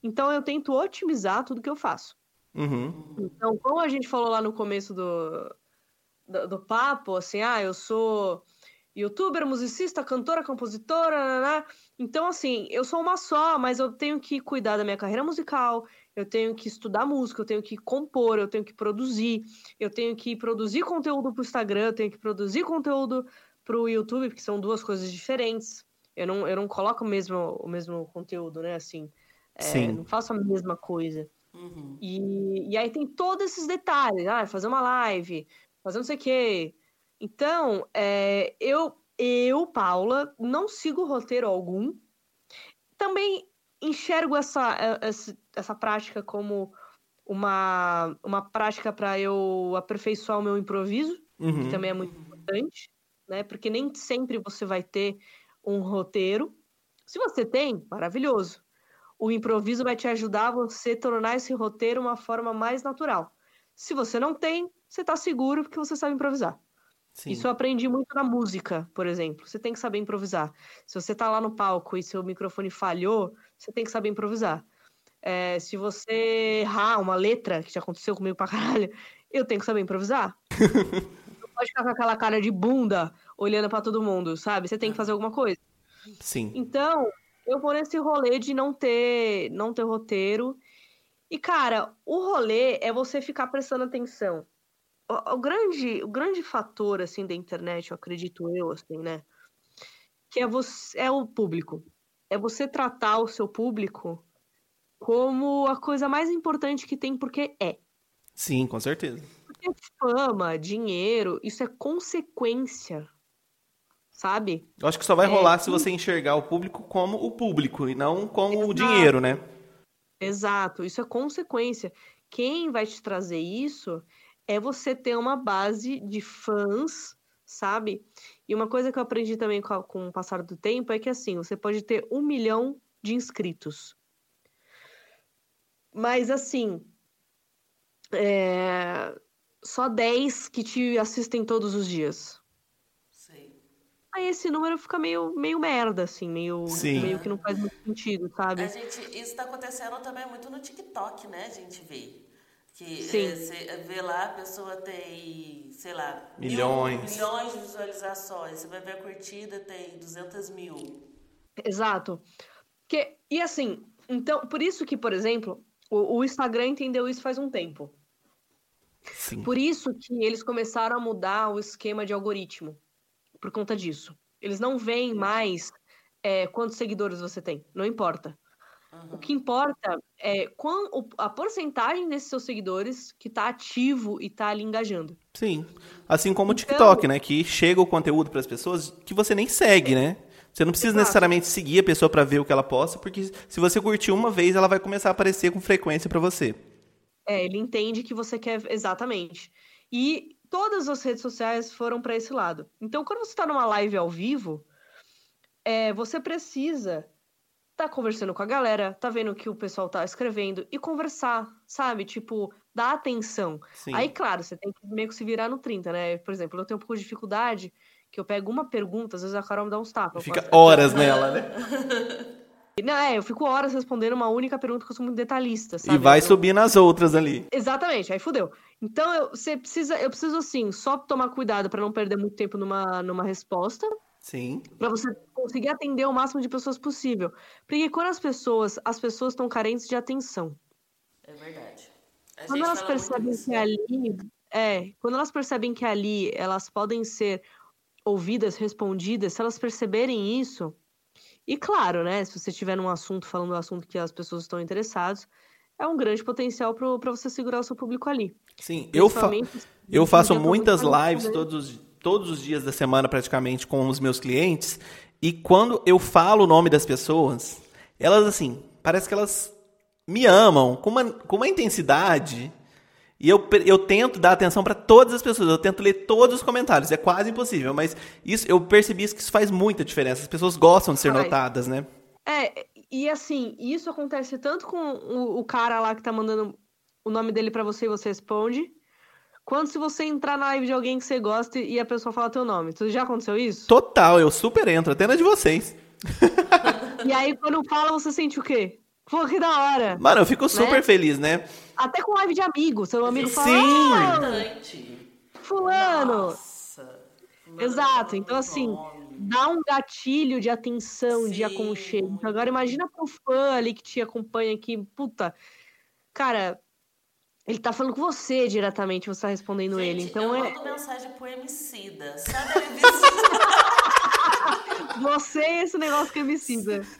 Então eu tento otimizar tudo que eu faço. Uhum. Então, como a gente falou lá no começo do, do, do papo, assim, ah, eu sou youtuber, musicista, cantora, compositora, né? então assim, eu sou uma só, mas eu tenho que cuidar da minha carreira musical, eu tenho que estudar música, eu tenho que compor, eu tenho que produzir, eu tenho que produzir conteúdo para o Instagram, eu tenho que produzir conteúdo para o YouTube, porque são duas coisas diferentes. Eu não, eu não coloco o mesmo, o mesmo conteúdo, né? Assim, é, não faço a mesma coisa. Uhum. E, e aí tem todos esses detalhes, ah, fazer uma live, fazer não sei o quê. Então, é, eu, eu, Paula, não sigo roteiro algum. Também enxergo essa, é, essa, essa prática como uma, uma prática para eu aperfeiçoar o meu improviso, uhum. que também é muito importante, né? Porque nem sempre você vai ter um roteiro. Se você tem, maravilhoso o improviso vai te ajudar a você tornar esse roteiro uma forma mais natural. Se você não tem, você está seguro porque você sabe improvisar. Sim. Isso eu aprendi muito na música, por exemplo. Você tem que saber improvisar. Se você está lá no palco e seu microfone falhou, você tem que saber improvisar. É, se você errar uma letra, que já aconteceu comigo pra caralho, eu tenho que saber improvisar. não pode ficar com aquela cara de bunda olhando para todo mundo, sabe? Você tem que fazer alguma coisa. Sim. Então, eu vou nesse rolê de não ter, não ter roteiro. E, cara, o rolê é você ficar prestando atenção. O, o, grande, o grande fator, assim, da internet, eu acredito eu, assim, né? Que é, você, é o público. É você tratar o seu público como a coisa mais importante que tem, porque é. Sim, com certeza. Porque fama, dinheiro, isso é consequência sabe? Eu acho que só vai é, rolar se você enxergar o público como o público e não como Exato. o dinheiro, né? Exato, isso é consequência. Quem vai te trazer isso é você ter uma base de fãs, sabe? E uma coisa que eu aprendi também com, a, com o passar do tempo é que assim, você pode ter um milhão de inscritos. Mas assim, é... só 10 que te assistem todos os dias aí esse número fica meio, meio merda, assim, meio, meio que não faz muito sentido, sabe? A gente, isso tá acontecendo também muito no TikTok, né? A gente vê. Que é, você vê lá, a pessoa tem, sei lá, milhões. Mil, milhões de visualizações. Você vai ver a curtida, tem 200 mil. Exato. Que, e assim, então, por isso que, por exemplo, o, o Instagram entendeu isso faz um tempo. Sim. Por isso que eles começaram a mudar o esquema de algoritmo por conta disso. Eles não veem mais é, quantos seguidores você tem, não importa. Uhum. O que importa é qual, a porcentagem desses seus seguidores que está ativo e está ali engajando. Sim. Assim como o então TikTok, né? Que chega o conteúdo para as pessoas que você nem segue, né? Você não precisa Exato. necessariamente seguir a pessoa para ver o que ela posta, porque se você curtir uma vez, ela vai começar a aparecer com frequência para você. É, ele entende que você quer exatamente. E todas as redes sociais foram para esse lado. Então, quando você está numa live ao vivo, é, você precisa estar tá conversando com a galera, tá vendo o que o pessoal tá escrevendo e conversar, sabe? Tipo, dar atenção. Sim. Aí, claro, você tem que meio que se virar no 30, né? Por exemplo, eu tenho um pouco de dificuldade, que eu pego uma pergunta, às vezes a Carol me dá uns tapas. Fica horas nela, né? Não, é, eu fico horas respondendo uma única pergunta que eu sou muito detalhista, sabe? E vai eu... subir nas outras ali. Exatamente, aí fudeu. Então eu, você precisa, eu preciso assim, só tomar cuidado para não perder muito tempo numa, numa resposta. Sim. Para você conseguir atender o máximo de pessoas possível. Porque quando as pessoas, as pessoas estão carentes de atenção. É verdade. A quando elas percebem que ali, é, quando elas percebem que ali elas podem ser ouvidas, respondidas, se elas perceberem isso, e claro, né, se você estiver num assunto falando do assunto que as pessoas estão interessadas, é um grande potencial para você segurar o seu público ali. Sim, eu, fa eu faço muitas lives todos, todos os dias da semana praticamente com os meus clientes e quando eu falo o nome das pessoas, elas assim, parece que elas me amam com uma, com uma intensidade e eu, eu tento dar atenção para todas as pessoas, eu tento ler todos os comentários. É quase impossível, mas isso eu percebi que isso faz muita diferença. As pessoas gostam de ser notadas, né? É, e assim, isso acontece tanto com o, o cara lá que tá mandando o nome dele para você e você responde, quanto se você entrar na live de alguém que você gosta e a pessoa fala teu nome. Isso já aconteceu isso? Total, eu super entro, até na de vocês. e aí, quando fala, você sente o quê? Pô, que da hora. Mano, eu fico super Né? feliz, né? Até com live de amigo. Seu amigo fala, Sim. "Ah, fulano. Nossa. Exato, então, assim, Nome. Dá um gatilho de atenção, de Sim, aconchego. muito. Então, agora imagina pro fã ali que te acompanha aqui. Puta, cara, ele tá falando com você diretamente, você tá respondendo ele. Gente, Então eu é mando mensagem pro Emicida. Sabe ele você e esse negócio que é homicida.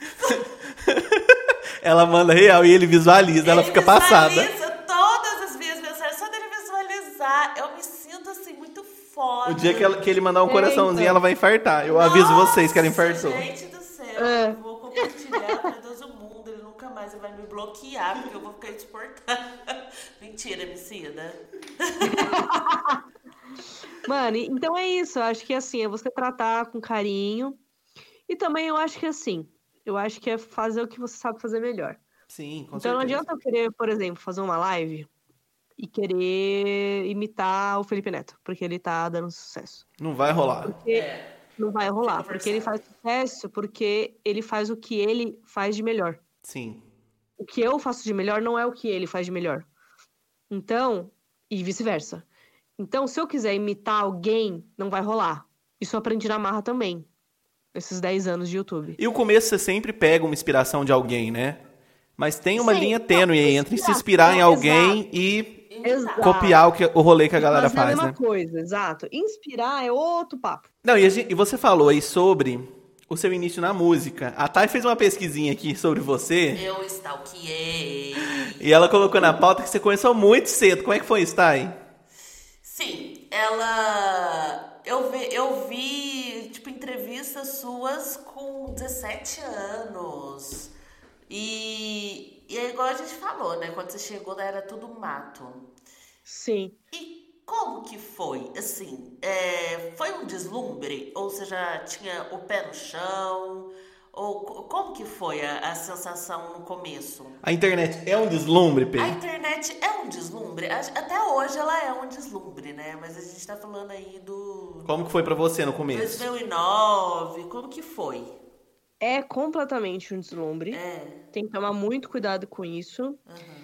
Ela manda real e ele visualiza, ela Ele fica passada. visualiza todas O dia que, ela- que ele mandar um coraçãozinho, ela vai infartar. Eu aviso vocês que ela Nossa, infartou. Gente do céu, É. eu vou compartilhar pra Deus o mundo. Ele nunca mais vai me bloquear, porque eu vou ficar insuportável. Mentira, Emicida. Mano, e- então é isso. Eu acho que assim, é você tratar com carinho. E também eu acho que assim, eu acho que é fazer o que você sabe fazer melhor. Sim, com então não certeza. adianta eu querer, por exemplo, fazer uma live e querer imitar o Felipe Neto, porque ele tá dando sucesso. Não vai rolar. Porque É. não vai rolar, Fica porque ele faz sucesso, porque ele faz o que ele faz de melhor. Sim. O que eu faço de melhor não é o que ele faz de melhor. Então, e vice-versa. Então, se eu quiser imitar alguém, não vai rolar. Isso eu aprendi na marra também. Nesses 10 anos de YouTube. E o começo você sempre pega uma inspiração de alguém, né? Mas tem uma Sim, linha tênue aí entre se inspirar em alguém exato. e Exato. copiar o, que, o rolê que a galera fazer a faz, mesma né? coisa, exato. Inspirar é outro papo. Não, e, a gente- e você falou aí sobre o seu início na música. A Thay fez uma pesquisinha aqui sobre você Eu stalkeei. e ela colocou na pauta que você começou muito cedo. Como é que foi isso, Thay? Sim, ela. Eu vi, eu vi, tipo, entrevistas suas com 17 anos. E, e é igual a gente falou, né? Quando você chegou, era tudo mato. Sim. E como que foi? Assim, é, foi um deslumbre? Ou você já tinha o pé no chão? Ou co- como que foi a, a sensação no começo? A internet é um deslumbre, Pedro? A internet é um deslumbre. Até hoje ela é um deslumbre, né? Mas a gente tá falando aí do Como que foi pra você no começo? 2009. Como que foi? É completamente um deslumbre. É. Tem que tomar muito cuidado com isso. aham.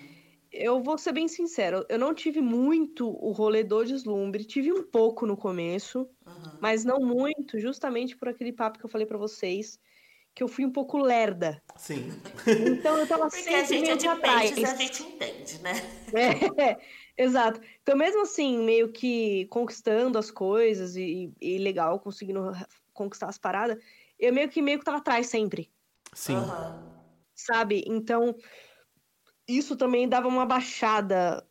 Eu vou ser bem sincero, eu não tive muito o rolê do deslumbre, tive um pouco no começo, aham. mas não muito, justamente por aquele papo que eu falei pra vocês, que eu fui um pouco lerda. Sim. Então eu tava Porque a sempre gente é meio de pra trás. peixes, a gente entende, né? É, exato. Então, mesmo assim, meio que conquistando as coisas e, e legal, conseguindo conquistar as paradas, eu meio que meio que tava atrás sempre, Sim. Aham. sabe? Então, isso também dava uma baixada.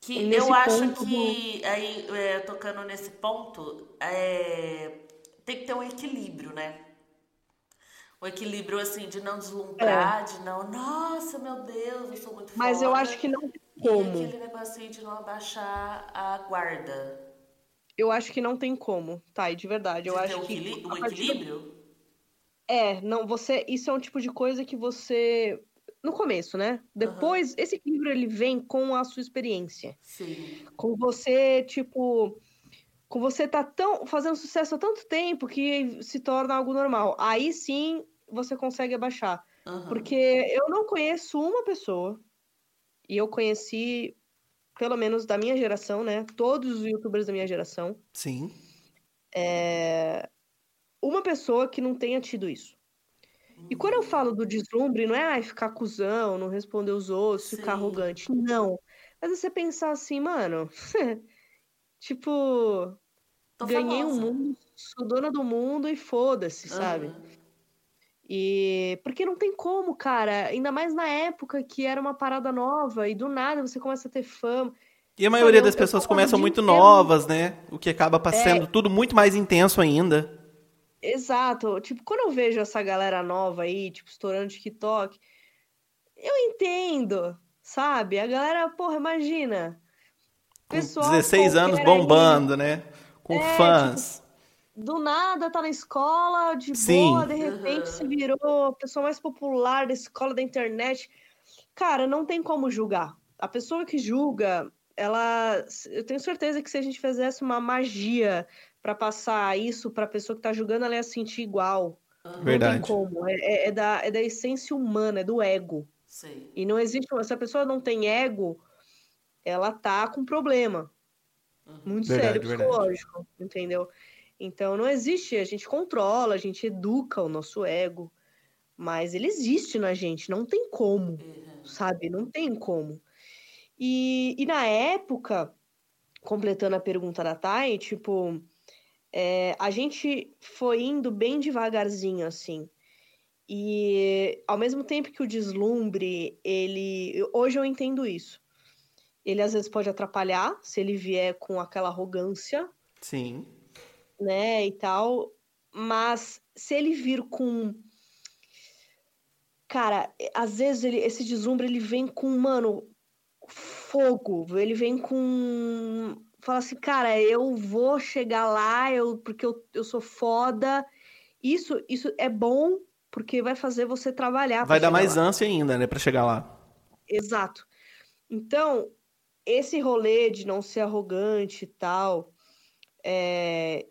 Que eu acho que, aí, é, tocando nesse ponto, é, tem que ter um equilíbrio, né? Um equilíbrio, assim, de não deslumbrar, de não, nossa, meu Deus, eu sou muito É. Mas eu foda", acho que não tem E como. aquele negocinho de não abaixar a guarda. Eu acho que não tem como, tá? E de verdade, eu De acho um que. um partir do- equilíbrio? É, não, você. Isso é um tipo de coisa que você. No começo, né? Depois, esse equilíbrio ele vem com a sua experiência. Sim. Com você, tipo. Com você tá tão, fazendo sucesso há tanto tempo que se torna algo normal. Aí sim você consegue abaixar. Aham. Porque eu não conheço uma pessoa, e eu conheci, pelo menos da minha geração, né? Todos os youtubers da minha geração. Sim. é, uma pessoa que não tenha tido isso. E quando eu falo do deslumbre, não é ai, ficar cuzão, não responder os outros, ficar Sim. arrogante. Não. Mas você pensar assim, mano, tipo, Tô ganhei o famosa. mundo, sou dona do mundo e foda-se, sabe? Aham. E porque não tem como, cara, ainda mais na época que era uma parada nova e do nada você começa a ter fama. E a maioria eu- das eu pessoas começam muito inteiro- novas, né? O que acaba pa- É. tudo muito mais intenso ainda. Exato. Tipo, quando eu vejo essa galera nova aí, tipo, estourando TikTok, eu entendo, sabe? A galera, porra, imagina. Pessoal 16 anos qualquer aí, bombando, né? Com É, fãs. do nada tá na escola, de Sim. boa, de repente Uhum. se virou a pessoa mais popular da escola da internet. Cara, não tem como julgar. A pessoa que julga, ela. Eu tenho certeza que se a gente fizesse uma magia pra passar isso pra pessoa que tá julgando, ela ia sentir igual. Aham. Não Verdade. tem como. É, é- é da, é da essência humana, é do ego. Sim. E não existe. Se a pessoa não tem ego, ela tá com problema. Muito Verdade, sério verdade. psicológico, entendeu? Então não existe, a gente controla, a gente educa o nosso ego, mas ele existe na gente, não tem como, Uhum. sabe? Não tem como. E, e na época, completando a pergunta da Thay, tipo, é, a gente foi indo bem devagarzinho, assim. E ao mesmo tempo que o deslumbre, ele. Hoje eu entendo isso. Ele às vezes pode atrapalhar se ele vier com aquela arrogância, Sim. né, e tal. Mas se ele vir com. Cara, às vezes ele, esse deslumbre ele vem com, mano, fogo. Ele vem com. Fala assim, cara, eu vou chegar lá, eu, porque eu, eu sou foda. Isso, isso é bom porque vai fazer você trabalhar. Vai dar mais lá. ânsia ainda, né, pra chegar lá. Exato. Então, esse rolê de não ser arrogante e tal, é,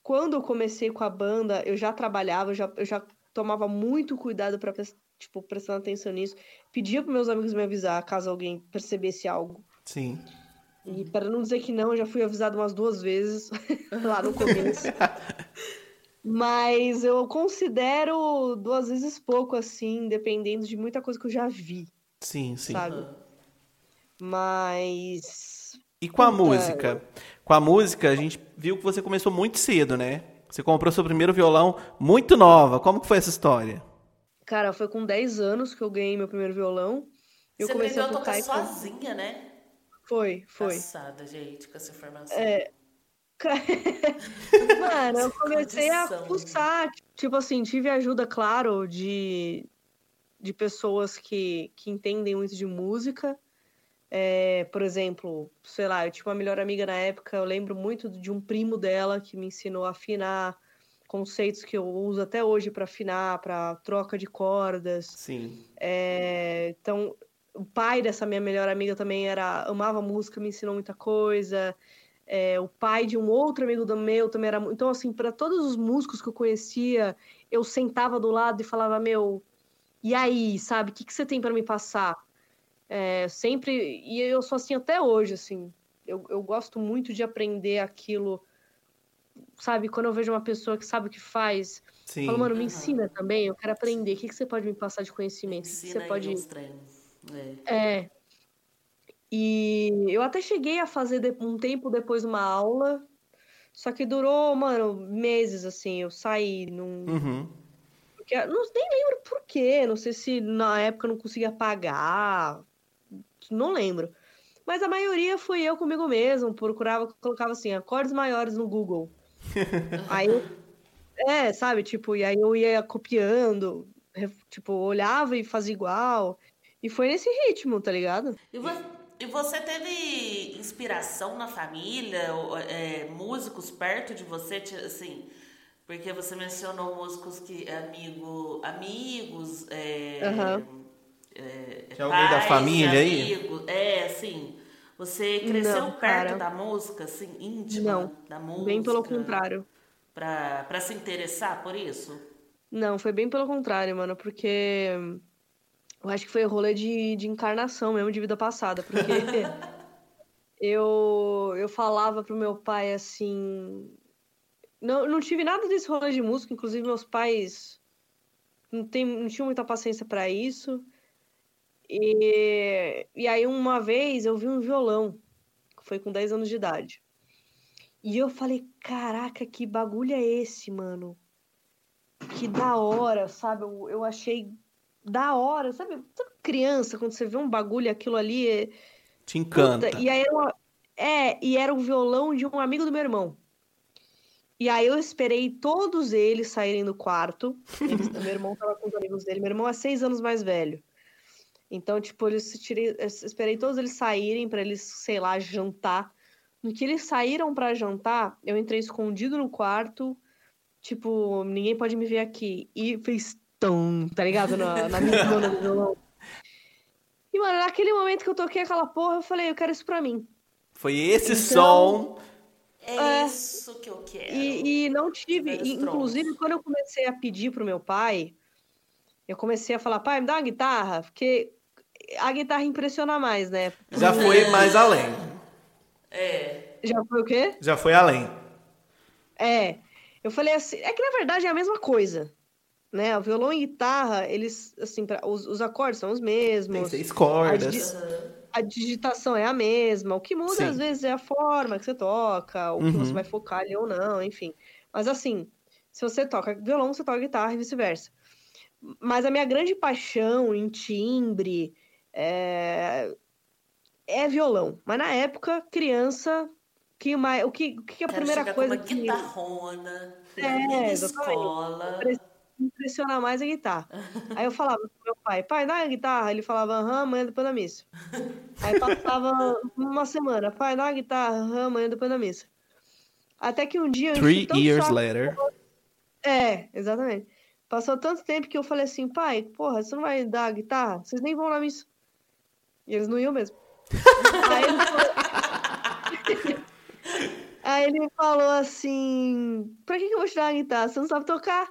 quando eu comecei com a banda, eu já trabalhava, eu já, eu já tomava muito cuidado para tipo, prestando atenção nisso. Pedia para meus amigos me avisar caso alguém percebesse algo. Sim. E para não dizer que não, eu já fui avisado umas duas vezes lá no começo. Mas eu considero duas vezes pouco, assim, dependendo de muita coisa que eu já vi, Sim, sim. sabe? Mas. E com a Puta. música? Com a música, a gente viu que você começou muito cedo, né? Você comprou seu primeiro violão muito nova. Como que foi essa história? Cara, foi com 10 anos que eu ganhei meu primeiro violão. Eu Você comecei aprendeu a a tocar tocar e foi- sozinha, né? Foi, foi. Passada, gente, com essa informação. É. Mano, eu comecei a fuçar. Tipo assim, tive ajuda, claro, de, de pessoas que, que entendem muito de música. É, por exemplo, sei lá, eu tinha uma melhor amiga na época, eu lembro muito de um primo dela que me ensinou a afinar conceitos que eu uso até hoje para afinar, para troca de cordas. Sim. É, então, o pai dessa minha melhor amiga também era amava música, me ensinou muita coisa. É, o pai de um outro amigo do meu também era. Então, assim, para todos os músicos que eu conhecia, eu sentava do lado e falava: Meu, e aí, sabe? O que, que você tem para me passar? É, sempre. E eu sou assim até hoje, assim. Eu, eu gosto muito de aprender aquilo. Sabe? Quando eu vejo uma pessoa que sabe o que faz, Sim. eu falo, mano, me ensina também, eu quero aprender. O que, que você pode me passar de conhecimento? O que que Ensina você pode. uns trem. É. É. E eu até cheguei a fazer um tempo depois uma aula, só que durou, mano, meses, assim. Eu saí, não. Uhum. Porque, não, nem lembro por quê. Não sei se na época eu não conseguia pagar. Não lembro. Mas a maioria foi eu comigo mesmo. Procurava, colocava assim, acordes maiores no Google. Aí eu. É, sabe? Tipo, e aí eu ia copiando. Tipo, olhava e fazia igual. E foi nesse ritmo, tá ligado? E, vo- e você teve inspiração na família, é, músicos perto de você, assim, porque você mencionou músicos que amigo, amigos, é, Aham. é, Tinha alguém da pais, família aí? amigos, é assim. Você cresceu Não, perto cara. da música, assim, íntima Não, da música? Bem pelo contrário. Pra, pra se interessar por isso? Não, foi bem pelo contrário, mano, porque eu acho que foi rolê de, de encarnação mesmo, de vida passada, porque eu, eu falava pro meu pai assim. Não, não tive nada desse rolê de música, inclusive meus pais não, tem, não tinham muita paciência pra isso. E, e aí, uma vez, eu vi um violão, foi com 10 anos de idade. E eu falei, caraca, que bagulho é esse, mano? Que da hora, sabe? Eu, eu achei da hora, sabe? Toda criança, quando você vê um bagulho, aquilo ali é. Te encanta. Puta, e aí era uma- É, e era o violão de um amigo do meu irmão. E aí eu esperei todos eles saírem do quarto. Eles- meu irmão tava com os amigos dele. Meu irmão é seis anos mais velho. Então, tipo, eles tirei, eu esperei todos eles saírem pra eles, sei lá, jantar. No que eles saíram pra jantar, eu entrei escondido no quarto. Tipo, ninguém pode me ver aqui. E fez tão, tá ligado? Na, na minha dona do violão. E, mano, naquele momento que eu toquei aquela porra, eu falei, eu quero isso pra mim. Foi esse Então- som. É, É. isso que eu quero. E, e não tive. E, inclusive, quando eu comecei a pedir pro meu pai, eu comecei a falar, pai, me dá uma guitarra, porque a guitarra impressiona mais, né? Já foi mais além. É. Já foi o quê? Já foi além. É. Eu falei assim, é que na verdade é a mesma coisa. Né? O violão e guitarra, eles, assim, pra, os, os acordes são os Tem mesmos. seis cordas. Di- a digitação é a mesma. O que muda, Sim. às vezes, é a forma que você toca, o que Uhum. você vai focar ali ou não, enfim. Mas assim, se você toca violão, você toca guitarra e vice-versa. Mas a minha grande paixão em timbre é, é violão. Mas na época, criança, que mais, o que, o que é a Quero primeira coisa uma que guitarrona. É, na exatamente. Escola. impressiona mais a guitarra. Aí eu falava pro meu pai, pai, dá a guitarra. Ele falava, aham, amanhã depois da missa. Aí passava uma semana, pai, dá a guitarra, aham, amanhã depois da missa. Até que um dia Three years saco- later. É, exatamente. Passou tanto tempo que eu falei assim, pai, porra, você não vai dar a guitarra? Vocês nem vão na missa. E eles não iam mesmo. Aí ele falou... Aí ele falou assim, pra que que eu vou te dar a guitarra? Você não sabe tocar?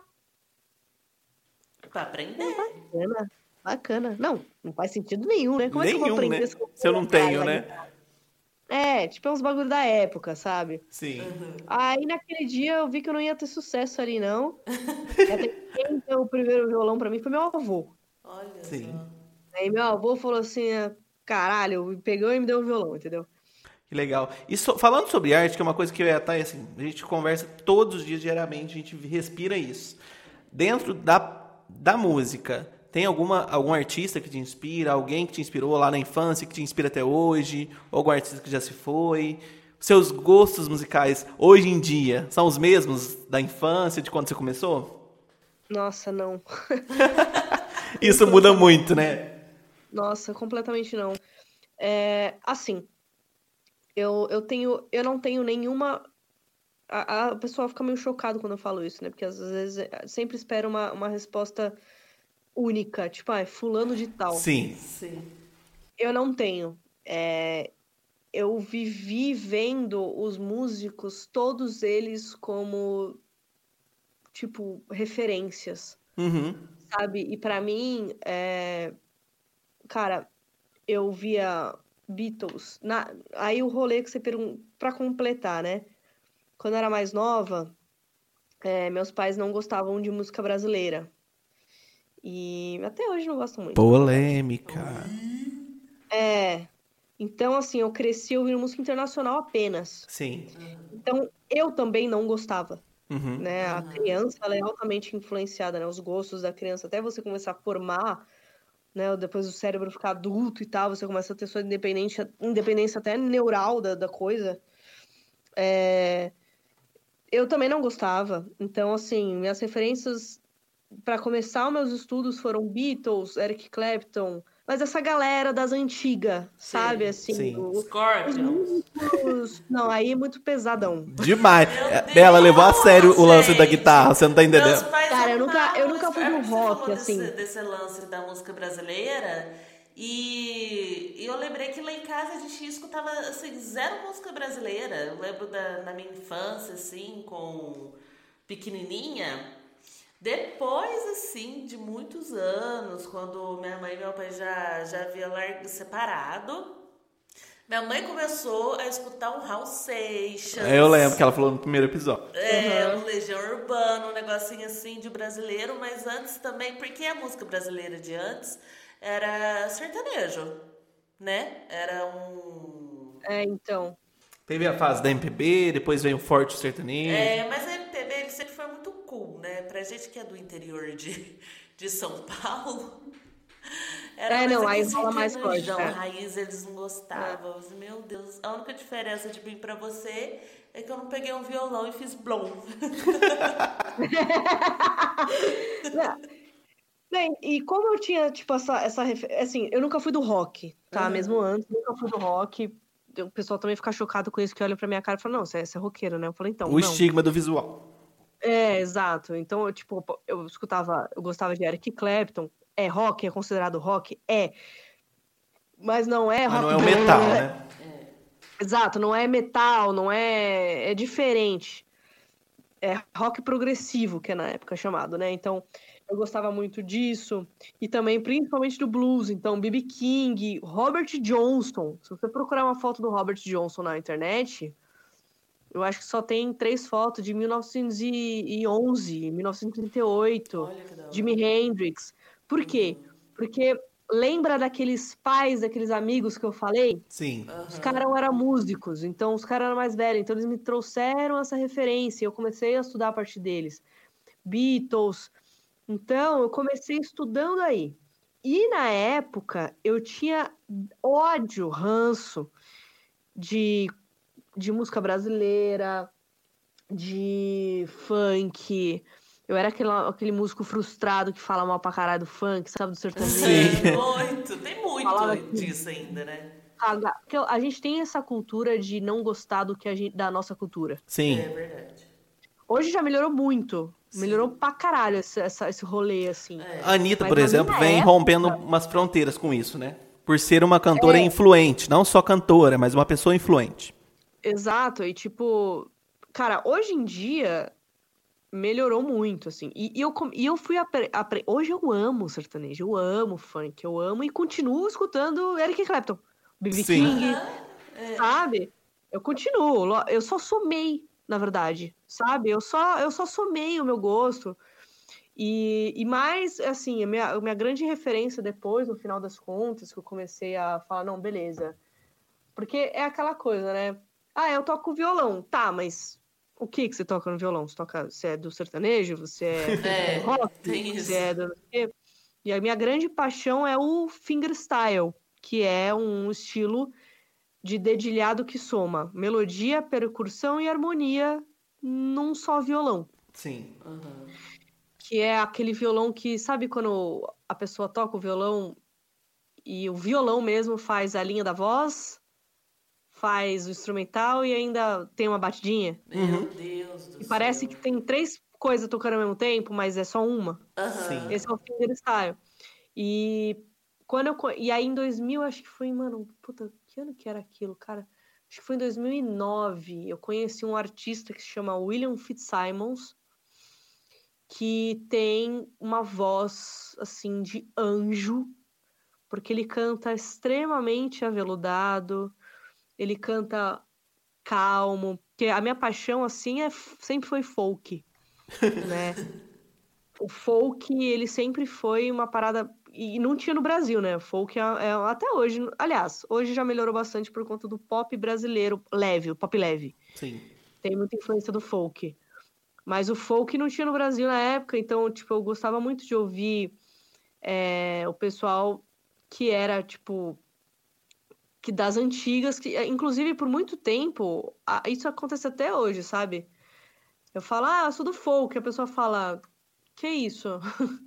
Pra aprender. Bacana, bacana. Não, não faz sentido nenhum, né? Como é que eu vou Nenhum, aprender né? se eu, Se eu não tenho, né? guitarra? É, tipo, é uns bagulho da época, sabe? Sim. Aí naquele dia eu vi que eu não ia ter sucesso ali, não. E até que quem deu o primeiro violão pra mim foi meu avô. Olha Sim. só. Aí meu avô falou assim, caralho, pegou e me deu o violão, entendeu? Que legal. E so- falando sobre arte, que é uma coisa que eu e a Thay, assim, a gente conversa todos os dias, diariamente, a gente respira isso. Dentro da, da música, tem alguma, algum artista que te inspira, alguém que te inspirou lá na infância, que te inspira até hoje, algum artista que já se foi? Seus gostos musicais, hoje em dia, são os mesmos da infância, de quando você começou? Nossa, não. Isso muda muito, né? Nossa, completamente não. É, assim, eu, eu tenho, eu não tenho nenhuma. A, a pessoa fica meio chocado quando eu falo isso, né? Porque às vezes é, sempre espera uma, uma resposta única, tipo, ah, é fulano de tal. Sim. Sim. Eu não tenho. É, eu vivi vendo os músicos, todos eles como, tipo, referências Uhum. sabe? E pra mim, é... cara, eu via Beatles. Na... Aí o rolê que você pergunta, pra completar, né? Quando eu era mais nova, é, meus pais não gostavam de música brasileira. E até hoje não gostam muito. Polêmica. É. Então, assim, eu cresci ouvindo música internacional apenas. Sim. Então, eu também não gostava. Uhum. né? A criança ela é altamente influenciada, né? Os gostos da criança, até você começar a formar, né? Depois o cérebro ficar adulto e tal, você começa a ter sua independência, independência até neural da, da coisa. É, Eu também não gostava. Então, assim, minhas referências para começar os meus estudos foram Beatles, Eric Clapton, mas essa galera das antigas, sabe? Assim, sim. o- Scorpions. os- Não, aí é muito pesadão. Demais. É, Ela levou a sério o lance da guitarra, você não tá entendendo? Cara, eu nunca- eu nunca fui do você rock, falou assim. Desse, desse lance da música brasileira. E e eu lembrei que lá em casa a gente escutava assim, zero música brasileira. Eu lembro da, na minha infância, assim, com pequenininha. Depois, assim, de muitos anos, quando minha mãe e meu pai já, já haviam largo separado, minha mãe começou a escutar um Raul Seixas. Eu lembro que ela falou no primeiro episódio. É, um Legião Urbana, um negocinho assim de brasileiro, mas antes também, porque a música brasileira de antes era sertanejo, né? Era um. É, então. Teve a fase da MPB, depois veio o Forte Sertanejo. É, mas a MPB ele sempre foi muito cool, né? Pra gente que é do interior de, de São Paulo. Era É, não, mais aí rola mais forte, é. raiz, eles não gostavam. Eu falei, Meu Deus, a única diferença de mim pra você é que eu não peguei um violão e fiz blom. Bem, e como eu tinha, tipo, essa, essa assim, eu nunca fui do rock, tá? Uhum. Mesmo antes, nunca fui do rock. O pessoal também fica chocado com isso, que olha pra minha cara e fala, não, você é, você é roqueiro, né? Eu falei, então, o não. estigma do visual. É, exato. Então, eu, tipo, eu escutava, eu gostava de Eric Clapton. É rock? É considerado rock? É. Mas não é Mas rock. não é o metal, né? Exato, não é metal, não é. É diferente. É rock progressivo, que é na época chamado, né? Então, eu gostava muito disso. E também, principalmente do blues. Então, B.B. King, Robert Johnson. Se você procurar uma foto do Robert Johnson na internet, eu acho que só tem três fotos de 1911, 1938, Olha que da hora. Jimi Hendrix. Por quê? Porque lembra daqueles pais, daqueles amigos que eu falei? Sim. Os caras eram músicos, então os caras eram mais velhos, então eles me trouxeram essa referência. Eu comecei a estudar a partir deles. Beatles. Então, eu comecei estudando aí. E na época, eu tinha ódio, ranço de, de música brasileira, de funk. Eu era aquele, aquele músico frustrado que fala mal pra caralho do funk, sabe, do sertanejo. Sim. Muito, tem muito disso ainda, né? Porque a gente tem essa cultura de não gostar do que a gente, da nossa cultura. Sim. É verdade. Hoje já melhorou muito. Melhorou pra caralho esse, essa- esse rolê, assim. É. A Anitta, Mas por exemplo, vem época- rompendo umas fronteiras com isso, né? Por ser uma É. cantora influente. Não só cantora, mas uma pessoa influente. Exato, e tipo, cara, hoje em dia melhorou muito, assim. E, e eu, e eu fui apre, apre- Hoje eu amo sertanejo, eu amo funk, eu amo e continuo escutando Eric Clapton, B.B. Sim. King, sabe? Eu continuo, eu só somei, na verdade, sabe? Eu só, eu só somei o meu gosto. E, e mais, assim, a minha, a minha grande referência depois, no final das contas, que eu comecei a falar, não, beleza. Porque é aquela coisa, né? Ah, eu toco violão. Tá, mas o que que você toca no violão? Você toca, você é do sertanejo? Você é, É, do rock? tem isso. Você é do... E a minha grande paixão é o fingerstyle, que é um estilo de dedilhado que soma melodia, percussão e harmonia num só violão. Sim. Uhum. Que é aquele violão que, sabe quando a pessoa toca o violão e o violão mesmo faz a linha da voz, faz o instrumental e ainda tem uma batidinha? Meu Deus do E céu. parece que tem três coisas tocando ao mesmo tempo, mas é só uma. Aham. Sim. Esse é o fingerstyle. E quando eu e aí em 2000, acho que foi, mano, puta, que ano que era aquilo, cara? Acho que foi em 2009. Eu conheci um artista que se chama William Fitzsimons, que tem uma voz assim de anjo, porque ele canta extremamente aveludado, ele canta calmo, porque a minha paixão assim é sempre foi folk, né? o folk, ele sempre foi uma parada. E não tinha no Brasil, né? Folk é, é- até hoje. Aliás, hoje já melhorou bastante por conta do pop brasileiro leve, o pop leve. Sim. Tem muita influência do folk. Mas o folk não tinha no Brasil na época, então, tipo, eu gostava muito de ouvir é, o pessoal que era, tipo, que das antigas, que, inclusive por muito tempo, isso acontece até hoje, sabe? Eu falo, ah, eu sou do folk, a pessoa fala, que isso?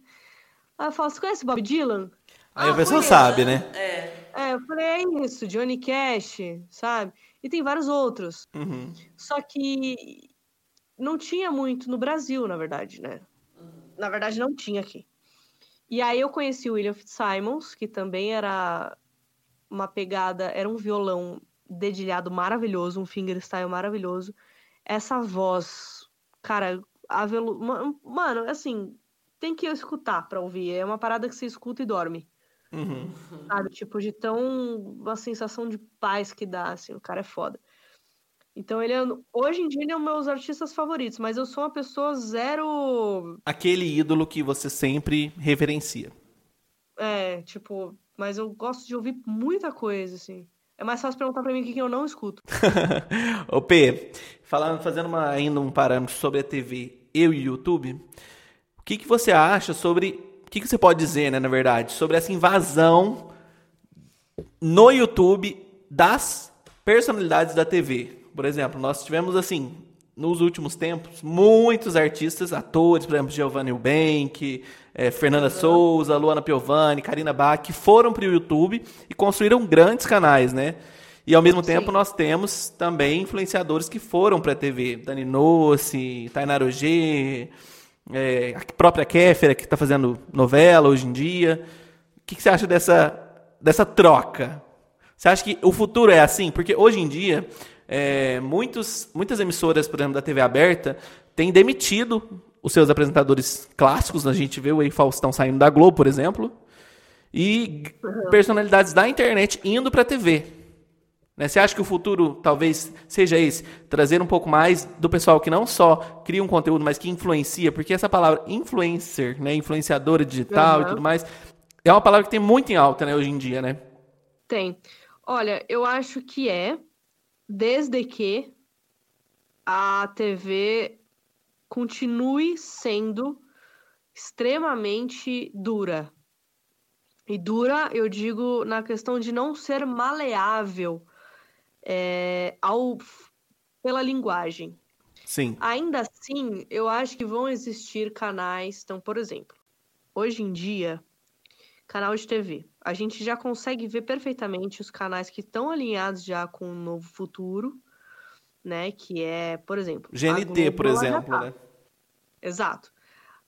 Aí eu falo, você conhece Bob Dylan? Aí Ah, a pessoa sabe, né? É. É, eu falei, é isso, Johnny Cash, sabe? E tem vários outros. Uhum. Só que não tinha muito no Brasil, na verdade, né? Na verdade, não tinha aqui. E aí eu conheci o William Fitzsimons, que também era uma pegada, era um violão dedilhado maravilhoso, um fingerstyle maravilhoso. Essa voz, cara, a velu... ma- Mano, assim, tem que escutar pra ouvir. É uma parada que você escuta e dorme. Uhum. Sabe? Tipo, de tão. Uma sensação de paz que dá, assim. O cara é foda. Então, ele é. Hoje em dia, ele é um dos meus artistas favoritos, mas eu sou uma pessoa zero. Aquele ídolo que você sempre reverencia. É, tipo. Mas eu gosto de ouvir muita coisa, assim. É mais fácil perguntar pra mim o que que eu não escuto. Ô P, falando, fazendo uma- ainda um parâmetro sobre a TV e o YouTube, que, que você acha sobre. O que, que você pode dizer, né, na verdade, sobre essa invasão no YouTube das personalidades da TV? Por exemplo, nós tivemos, assim, nos últimos tempos, muitos artistas, atores, por exemplo, Giovanni Eubank, eh, Fernanda Souza, Luana Piovani, Karina Bach, que foram para o YouTube e construíram grandes canais, né? E ao mesmo tempo Sim. nós temos também influenciadores que foram para a TV. Dani Nossi, Tainara Ogê, é, a própria Kéfera, que está fazendo novela hoje em dia. O que, que você acha dessa, dessa troca? Você acha que o futuro é assim? Porque hoje em dia, é, muitos, muitas emissoras, por exemplo, da TV aberta, têm demitido os seus apresentadores clássicos, a gente vê o Ei Faustão saindo da Globo, por exemplo, e personalidades da internet indo para a TV. Né? Você acha que o futuro talvez seja esse? Trazer um pouco mais do pessoal que não só cria um conteúdo, mas que influencia, porque essa palavra influencer, né, influenciadora digital Uhum. e tudo mais, é uma palavra que tem muito em alta, né, hoje em dia, né? Tem. Olha, eu acho que é, desde que a TV continue sendo extremamente dura. E dura, eu digo, na questão de não ser maleável é, ao, pela linguagem. Sim. Ainda assim, eu acho que vão existir canais. Então, por exemplo, hoje em dia, canal de TV. A gente já consegue ver perfeitamente os canais que estão alinhados já com o novo futuro, né? Que é, por exemplo, GNT, por exemplo, tá. né? Exato.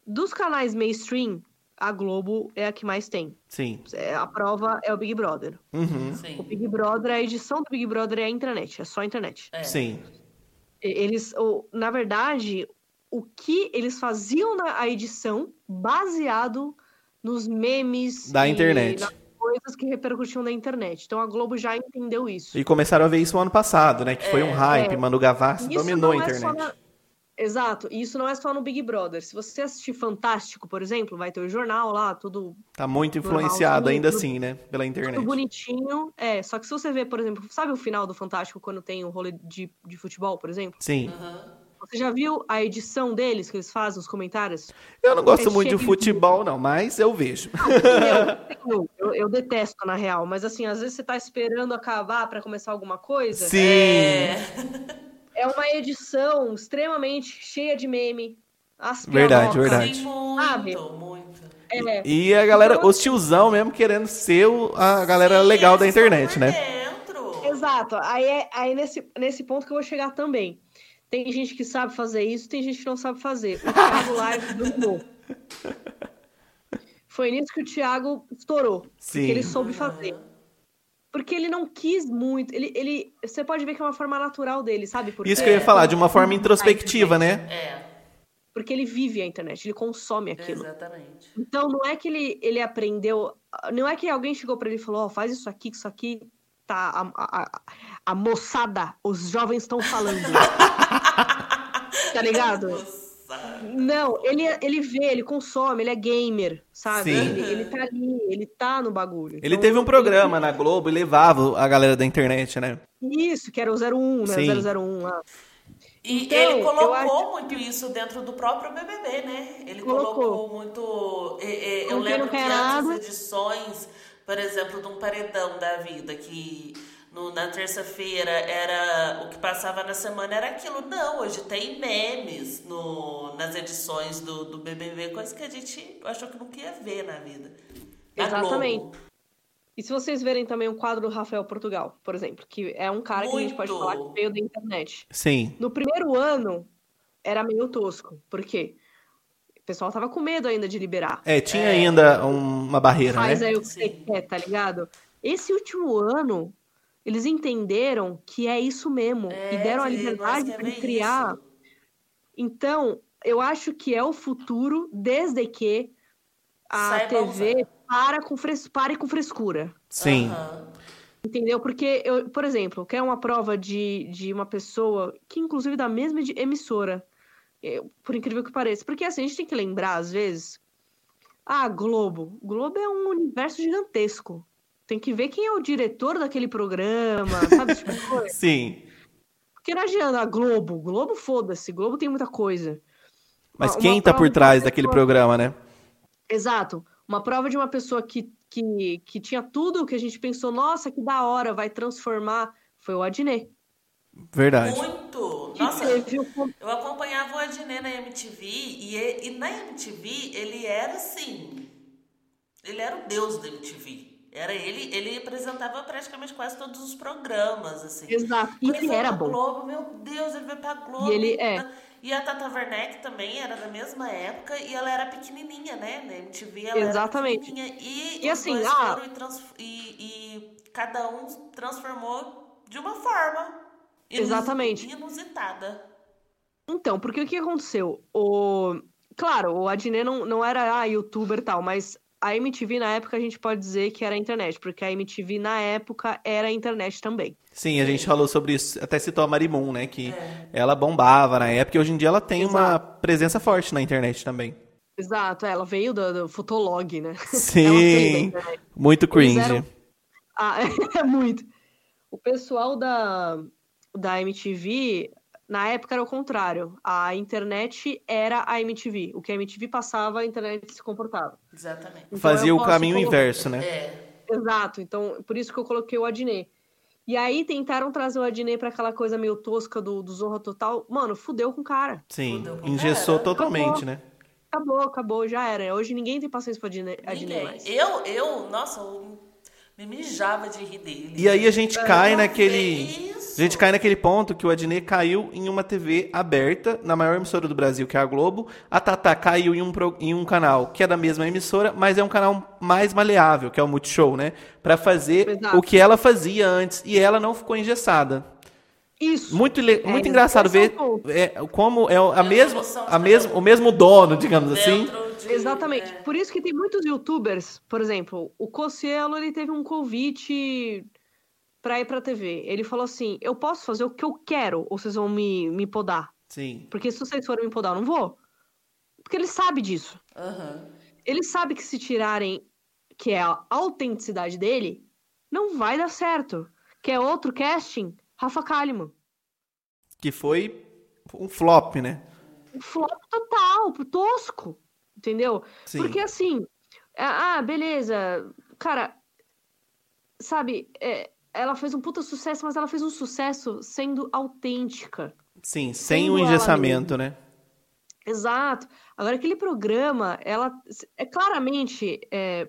Dos canais mainstream, a Globo é a que mais tem. Sim. É, A prova é o Big Brother. Uhum. O. Big Brother, a edição do Big Brother é a internet, é só a internet. É. Sim. Eles, o- na verdade, o que eles faziam na a edição baseado nos memes Da e internet. nas coisas que repercutiam na internet. Então a Globo já entendeu isso. E começaram a ver isso no ano passado, né? Que foi um hype, É. Manu Gavassi Isso dominou a é só internet. na- Exato, e isso não é só no Big Brother. Se você assistir Fantástico, por exemplo, vai ter o jornal lá, tudo, Tá muito influenciado tudo- ainda tudo- assim, né? Pela internet. tudo bonitinho. É, só que se você vê, por exemplo, sabe o final do Fantástico quando tem o rolê de, de futebol, por exemplo? Sim. Aham. Você já viu a edição deles que eles fazem, os comentários? Eu não gosto É muito de cheio de- futebol, não, mas eu vejo. Eu, eu, eu detesto, na real, mas assim, às vezes você tá esperando acabar pra começar alguma coisa. Sim. É. É uma edição extremamente cheia de meme. As Verdade, verdade. Sim, muito, Sabe? muito. É, E a galera, os tiozão mesmo querendo ser a galera Sim, legal da internet, né? dentro. exato. Aí é aí nesse, nesse ponto que eu vou chegar também. Tem gente que sabe fazer isso, tem gente que não sabe fazer. O Thiago Live dominou. Foi nisso que o Thiago estourou. Sim. Porque ele soube fazer. Porque ele não quis muito. Ele, ele, você pode ver que é uma forma natural dele, sabe? Porque, Isso que eu ia falar, de uma forma introspectiva, né? É, Porque ele vive a internet, ele consome aquilo. exatamente. Então não é que ele, ele aprendeu. Não é que alguém chegou pra ele e falou: Ó, faz isso aqui, que isso aqui tá. A, a, a- a moçada, os jovens estão falando. tá ligado? Não, ele, ele vê, ele consome, ele é gamer, sabe? Sim. Ele, ele tá ali, ele tá no bagulho. Ele Então, teve um programa na Globo e levava a galera da internet, né? Isso, que era o 01, né? Sim. 001 lá. E Então, ele colocou acho- muito isso dentro do próprio BBB, né? Ele Colocou. colocou, muito. Eu lembro que antes edições, por exemplo, de um paredão da vida, que no- na terça-feira era o que passava na semana era aquilo. Não, hoje tem memes no, nas edições do, do BBB, coisa que a gente achou que nunca ia ver na vida. Na Exatamente. Globo. E se vocês verem também o quadro do Rafael Portugal, por exemplo, que é um cara que a gente pode Muito. falar que veio da internet. Sim. No primeiro ano, era meio tosco. Por quê? O pessoal tava com medo ainda de liberar. É, tinha ainda um- uma barreira, Faz né? aí o que você quer, tá ligado? Esse último ano, eles entenderam que é isso mesmo. É, e deram a liberdade para criar. isso. Então, eu acho que é o futuro, desde que a Saiba TV usar. para com fres... pare com frescura. Sim. Aham. Entendeu? Porque, eu, por exemplo, quer uma prova de, de uma pessoa que, inclusive, da mesma emissora, eu- por incrível que pareça. Porque, assim, a gente tem que lembrar, às vezes, ah, Globo. Globo é um universo gigantesco. Tem que ver quem é o diretor daquele programa, sabe? esse tipo de coisa? Sim. Porque não adianta, a Globo. Globo, foda-se. Globo tem muita coisa. Mas Uma- quem uma tá por trás daquele pessoa- programa, né? Exato. Uma prova de uma pessoa que, que, que tinha tudo que a gente pensou, nossa, que da hora, vai transformar, foi o Adnet. Verdade. Muito! Nossa, eu acompanhava o Adnet na MTV e- e na MTV ele era assim. Ele era o deus da MTV. Era ele, ele apresentava praticamente quase todos os programas, assim. Exato. E ele foi era bom. Globo, meu Deus, ele veio pra Globo. E ele é. E a Tata Werneck também era da mesma época e ela era pequenininha, né? Na MTV ela Exatamente. era pequenininha. E, E assim, ah- e, e- e cada um transformou de uma forma. inus- Exatamente. Inusitada. Então, porque o que aconteceu? O, claro, o Adnet não, não era ah, youtuber e tal, mas a MTV na época a gente pode dizer que era a internet, porque a MTV na época era a internet também. Sim, a gente falou sobre isso, até citou a Marimun, né? Que ela bombava na época e hoje em dia ela tem uma presença forte na internet também. Exato, ela veio do, do Fotolog, né? Sim, muito cringe. eram- Ah, é muito. O pessoal da, da MTV, na época era o contrário. A internet era a MTV. O que a MTV passava, a internet se comportava. Exatamente. Então, Fazia o caminho colocar- inverso, né? É. Exato, então por isso que eu coloquei o Adnet. E aí tentaram trazer o Adnet pra aquela coisa meio tosca do, do Zorra Total. Mano, fudeu com o cara. Sim, Fudeu com engessou cara. totalmente, Acabou. né? Acabou, acabou, já era. Hoje ninguém tem paciência pra Adnet, Adnet Ninguém. mais. Eu, eu, nossa, eu me mijava de rir dele. E aí a gente cai naquele. A gente cai naquele ponto que o Adnet caiu em uma TV aberta, na maior emissora do Brasil, que é a Globo. A Tata caiu em um, pro- em um canal que é da mesma emissora, mas é um canal mais maleável, que é o Multishow, né? Pra fazer Exato. o que ela fazia antes. E ela não ficou engessada. Isso. Muito, É, muito engraçado é ver é, como é a mesma, evolução de a mesmo, o mesmo dono, digamos assim. De- Exatamente. é. Por isso que tem muitos youtubers, por exemplo, o Cossielo, ele teve um convite pra ir pra TV. Ele falou assim: eu posso fazer o que eu quero, ou vocês vão me, me podar? Sim. Porque se vocês forem me podar, eu não vou. Porque ele sabe disso. Aham. Ele sabe que se tirarem, que é a autenticidade dele, não vai dar certo. Que é outro casting, Rafa Kalimann. Que foi um flop, né? Um flop total, tosco. Entendeu? Sim. Porque assim, ah, ah, beleza, cara, sabe, é, ela fez um puta sucesso, mas ela fez um sucesso sendo autêntica. Sim, sem o engessamento, né? Exato. Agora, aquele programa, ela é claramente, é,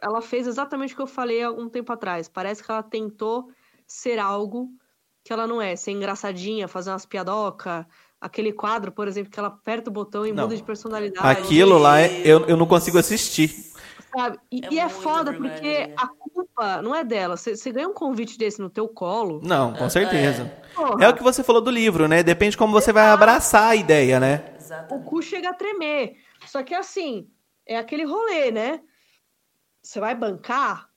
ela fez exatamente o que eu falei há um tempo atrás. Parece que ela tentou ser algo que ela não é, ser engraçadinha, fazer umas piadoca. Aquele quadro, por exemplo, que ela aperta o botão e Não. muda de personalidade. Aquilo lá, é- eu, eu não consigo assistir. Sabe? E É e é, foda porque alheia. a culpa não é dela. Você ganha um convite desse no teu colo. Não, com certeza. porra, É o que você falou do livro, né? Depende de como você vai abraçar a ideia, né? o Exatamente. cu chega a tremer. Só que assim, é aquele rolê, né? Você vai bancar?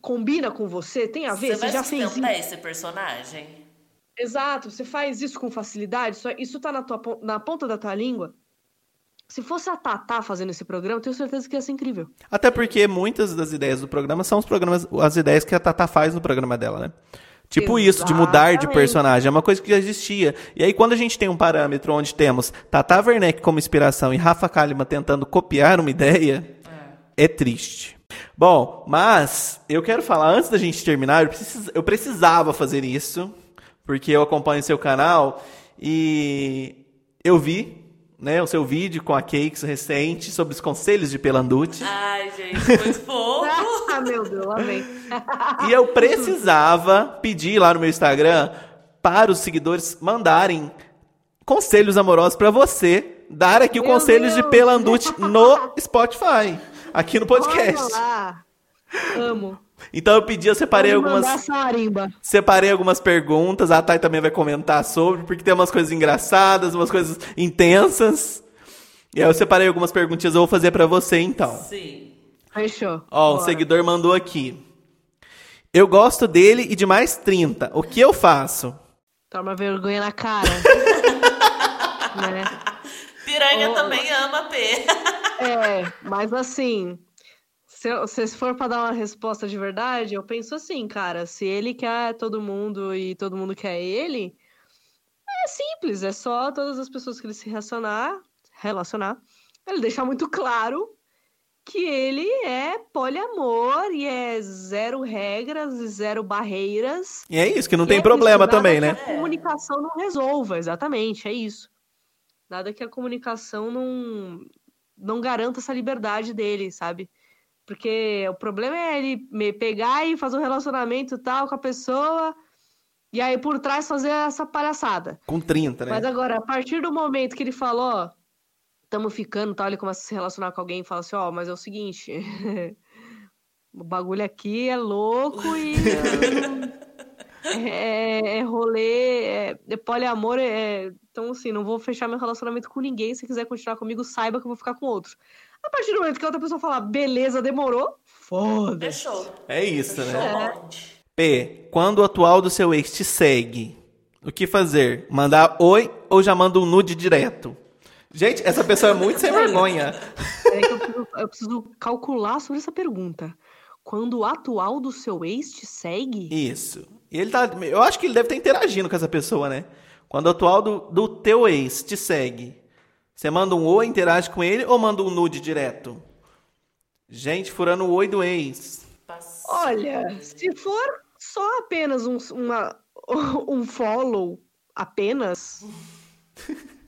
Combina com você? Tem a ver? Você já fez isso? esse personagem? Exato, você faz isso com facilidade, isso, tá na, tua, na ponta da tua língua. Se fosse a Tatá fazendo esse programa, eu tenho certeza que ia ser incrível. Até porque muitas das ideias do programa são os programas, as ideias que a Tata faz no programa dela, né? Tipo isso, de mudar de Exatamente. personagem, é uma coisa que já existia. E aí, quando a gente tem um parâmetro onde temos Tata Werneck como inspiração e Rafa Kalimann tentando copiar uma ideia, é triste. Bom, mas eu quero falar, antes da gente terminar, eu, precis- eu precisava fazer isso, porque eu acompanho seu canal e eu vi né, o seu vídeo com a Cakes recente sobre os conselhos de Pelanducci. Ai, gente, muito fofo. ah, meu Deus, vem. E eu precisava pedir lá no meu Instagram para os seguidores mandarem conselhos amorosos para você dar aqui o Meu conselhos de Deus. Pelanducci no Spotify, aqui no podcast. Amo. Então eu pedi, eu separei algumas. Separei algumas perguntas, a Thay também vai comentar sobre, porque tem umas coisas engraçadas, umas coisas intensas. E aí eu separei algumas perguntinhas, eu vou fazer pra você então. Sim. Fechou. Ó, um Bora. seguidor mandou aqui. Eu gosto dele e de mais 30. O que eu faço? Toma vergonha na cara. né? Piranha Ô, também ama P. É, mas assim, se, eu- se for pra dar uma resposta de verdade, eu penso assim, cara, se ele quer todo mundo e todo mundo quer ele, é simples, é só todas as pessoas que ele se relacionar, relacionar, ele deixar muito claro que ele é poliamor e é zero regras e zero barreiras. E é isso, que não tem é problema também, que né? A comunicação não resolva, exatamente, é isso. Nada que a comunicação não, não garanta essa liberdade dele, sabe? Porque o problema é ele me pegar e fazer um relacionamento tal com a pessoa e aí por trás fazer essa palhaçada. Com 30, né? Mas agora, a partir do momento que ele falou, ó, tamo ficando tal, ele começa a se relacionar com alguém e fala assim, ó, mas é o seguinte, o bagulho aqui é louco e É, é rolê, é, é poliamor, é, então assim, não vou fechar meu relacionamento com ninguém. Se quiser continuar comigo, saiba que eu vou ficar com outro. A partir do momento que a outra pessoa falar, beleza, demorou, foda-se. Fechou. É isso, Fechou né? bonde. P. Quando o atual do seu ex te segue, o que fazer? Mandar oi ou já manda um nude direto? Gente, essa pessoa é muito sem vergonha. Que eu preciso, eu preciso calcular sobre essa pergunta. Quando o atual do seu ex te segue? Isso. E ele tá. Eu acho que ele deve estar interagindo com essa pessoa, né? Quando o atual do, do teu ex te segue, você manda um oi, interage com ele ou manda um nude direto? Gente, furando o oi do ex. Olha, se for só apenas um, uma, um follow, apenas,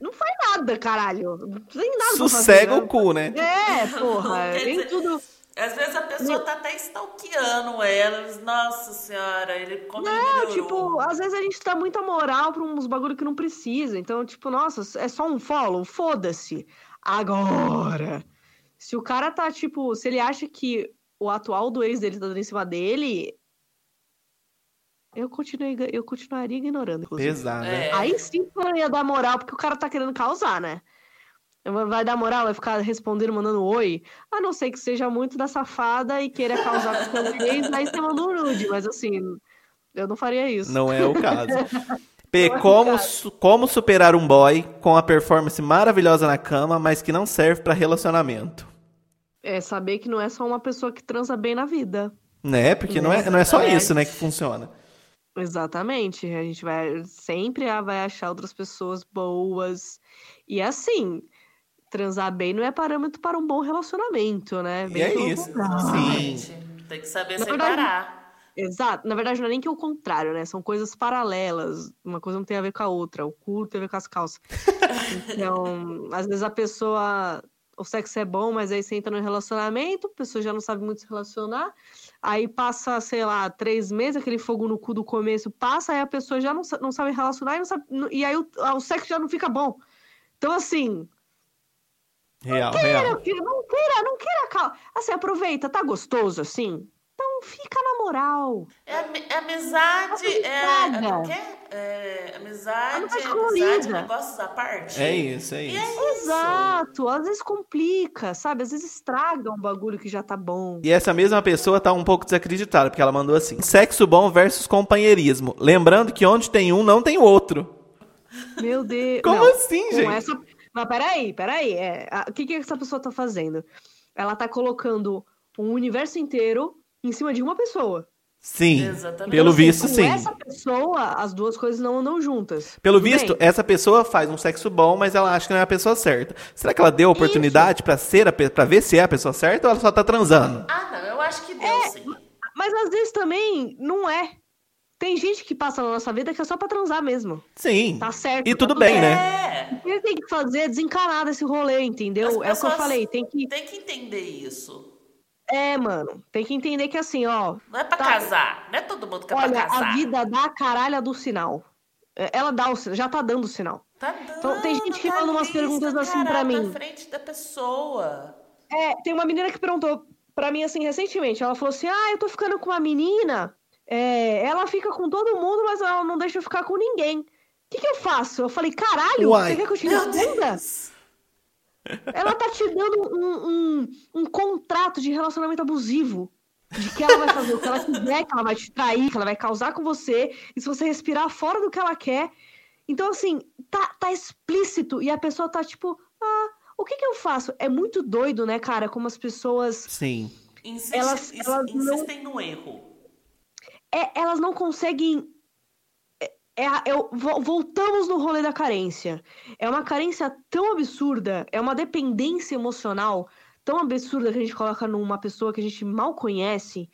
não faz nada, caralho. Não tem nada pra fazer, Sossega né? o cu, né? É, porra, nem tudo... Às vezes a pessoa tá até stalkeando elas. Nossa senhora, ele como Não, melhorou. tipo, às vezes a gente dá muita moral pra uns bagulho que não precisa. Então, tipo, nossa, é só um follow? Foda-se. Agora, se o cara tá, tipo, se ele acha que o atual do ex dele tá dando em cima dele, eu, continuei, eu continuaria ignorando, inclusive. Pesado. É. Aí sim eu não ia dar moral, porque o cara tá querendo causar, né? Vai dar moral, vai ficar respondendo, mandando oi. A não ser que seja muito da safada e queira causar com ex, aí você manda um nude. Mas assim, eu não faria isso. Não é o caso. P. É Como, su- como superar um boy com a performance maravilhosa na cama, mas que não serve pra relacionamento? É saber que não é só uma pessoa que transa bem na vida. Né? Porque não é, não é só isso, né, que funciona. Exatamente. A gente vai sempre ah, vai achar outras pessoas boas. E assim, transar bem não é parâmetro para um bom relacionamento, né? E Bem é pelo isso. contrário. Sim. Tem que saber Na verdade- separar. Exato. Na verdade, não é nem que o contrário, né? São coisas paralelas. Uma coisa não tem a ver com a outra. O cu tem a ver com as calças. Então, às vezes a pessoa. O sexo é bom, mas aí você entra no relacionamento, a pessoa já não sabe muito se relacionar. Aí passa, sei lá, três meses, aquele fogo no cu do começo passa, aí a pessoa já não, não sabe relacionar e, não sabe, e aí o, o sexo já não fica bom. Então, assim, Real, queira, real. queira, não queira, não queira. cal- Assim, aproveita, tá gostoso assim? Então fica na moral. É, é amizade, é, é, o quê? É, amizade, Amizade é amizade, negócios à parte. É isso, é isso. é isso. Exato, às vezes complica, sabe? Às vezes estraga um bagulho que já tá bom. E essa mesma pessoa tá um pouco desacreditada, porque ela mandou assim: sexo bom versus companheirismo. Lembrando que onde tem um, não tem outro. Meu Deus. Como Não, assim, com gente? essa- Mas peraí, peraí. É, a- O que, que essa pessoa tá fazendo? Ela tá colocando um universo inteiro em cima de uma pessoa. Sim. Exatamente. Pelo Assim, visto, com sim. essa pessoa, as duas coisas não andam juntas. Pelo Tudo visto, bem? essa pessoa faz um sexo bom, mas ela acha que não é a pessoa certa. Será que ela deu a oportunidade pra ser a pe- pra ver se é a pessoa certa ou ela só tá transando? Ah, não, eu acho que deu É, sim. Mas às vezes também não é. Tem gente que passa na nossa vida que é só pra transar mesmo. Sim. Tá certo. E tá tudo tudo bem, certo. né? É, O que ele tem que fazer é desencanar desse rolê, entendeu? É o que eu falei, tem que. tem que entender isso. É, mano, tem que entender que assim, ó. Não é pra Tá. casar. Não é todo mundo que é Olha, pra casar. a vida dá a caralha do sinal. É, Ela dá o sinal, já tá dando o sinal. Tá dando, Então, tem gente que tá manda umas perguntas assim pra escancarado mim. na frente da pessoa. É, tem uma menina que perguntou pra mim assim recentemente. Ela falou assim: Ah, eu tô ficando com uma menina. é, ela fica com todo mundo, mas ela não deixa eu ficar com ninguém. O que, que eu faço? Eu falei, caralho, Uai. você quer que eu te responda? Ela tá te dando um, um, um contrato de relacionamento abusivo. De que ela vai fazer o que ela quiser, que ela vai te trair, que ela vai causar com você. E se você respirar fora do que ela quer. Então, assim, tá, tá explícito. E a pessoa tá tipo, ah, o que que eu faço? É muito doido, né, cara? Como as pessoas. Sim. Insiste- Elas- elas não- insistem no erro. É, elas não conseguem. É, é- voltamos no rolê da carência. É uma carência tão absurda, é uma dependência emocional tão absurda que a gente coloca numa pessoa que a gente mal conhece.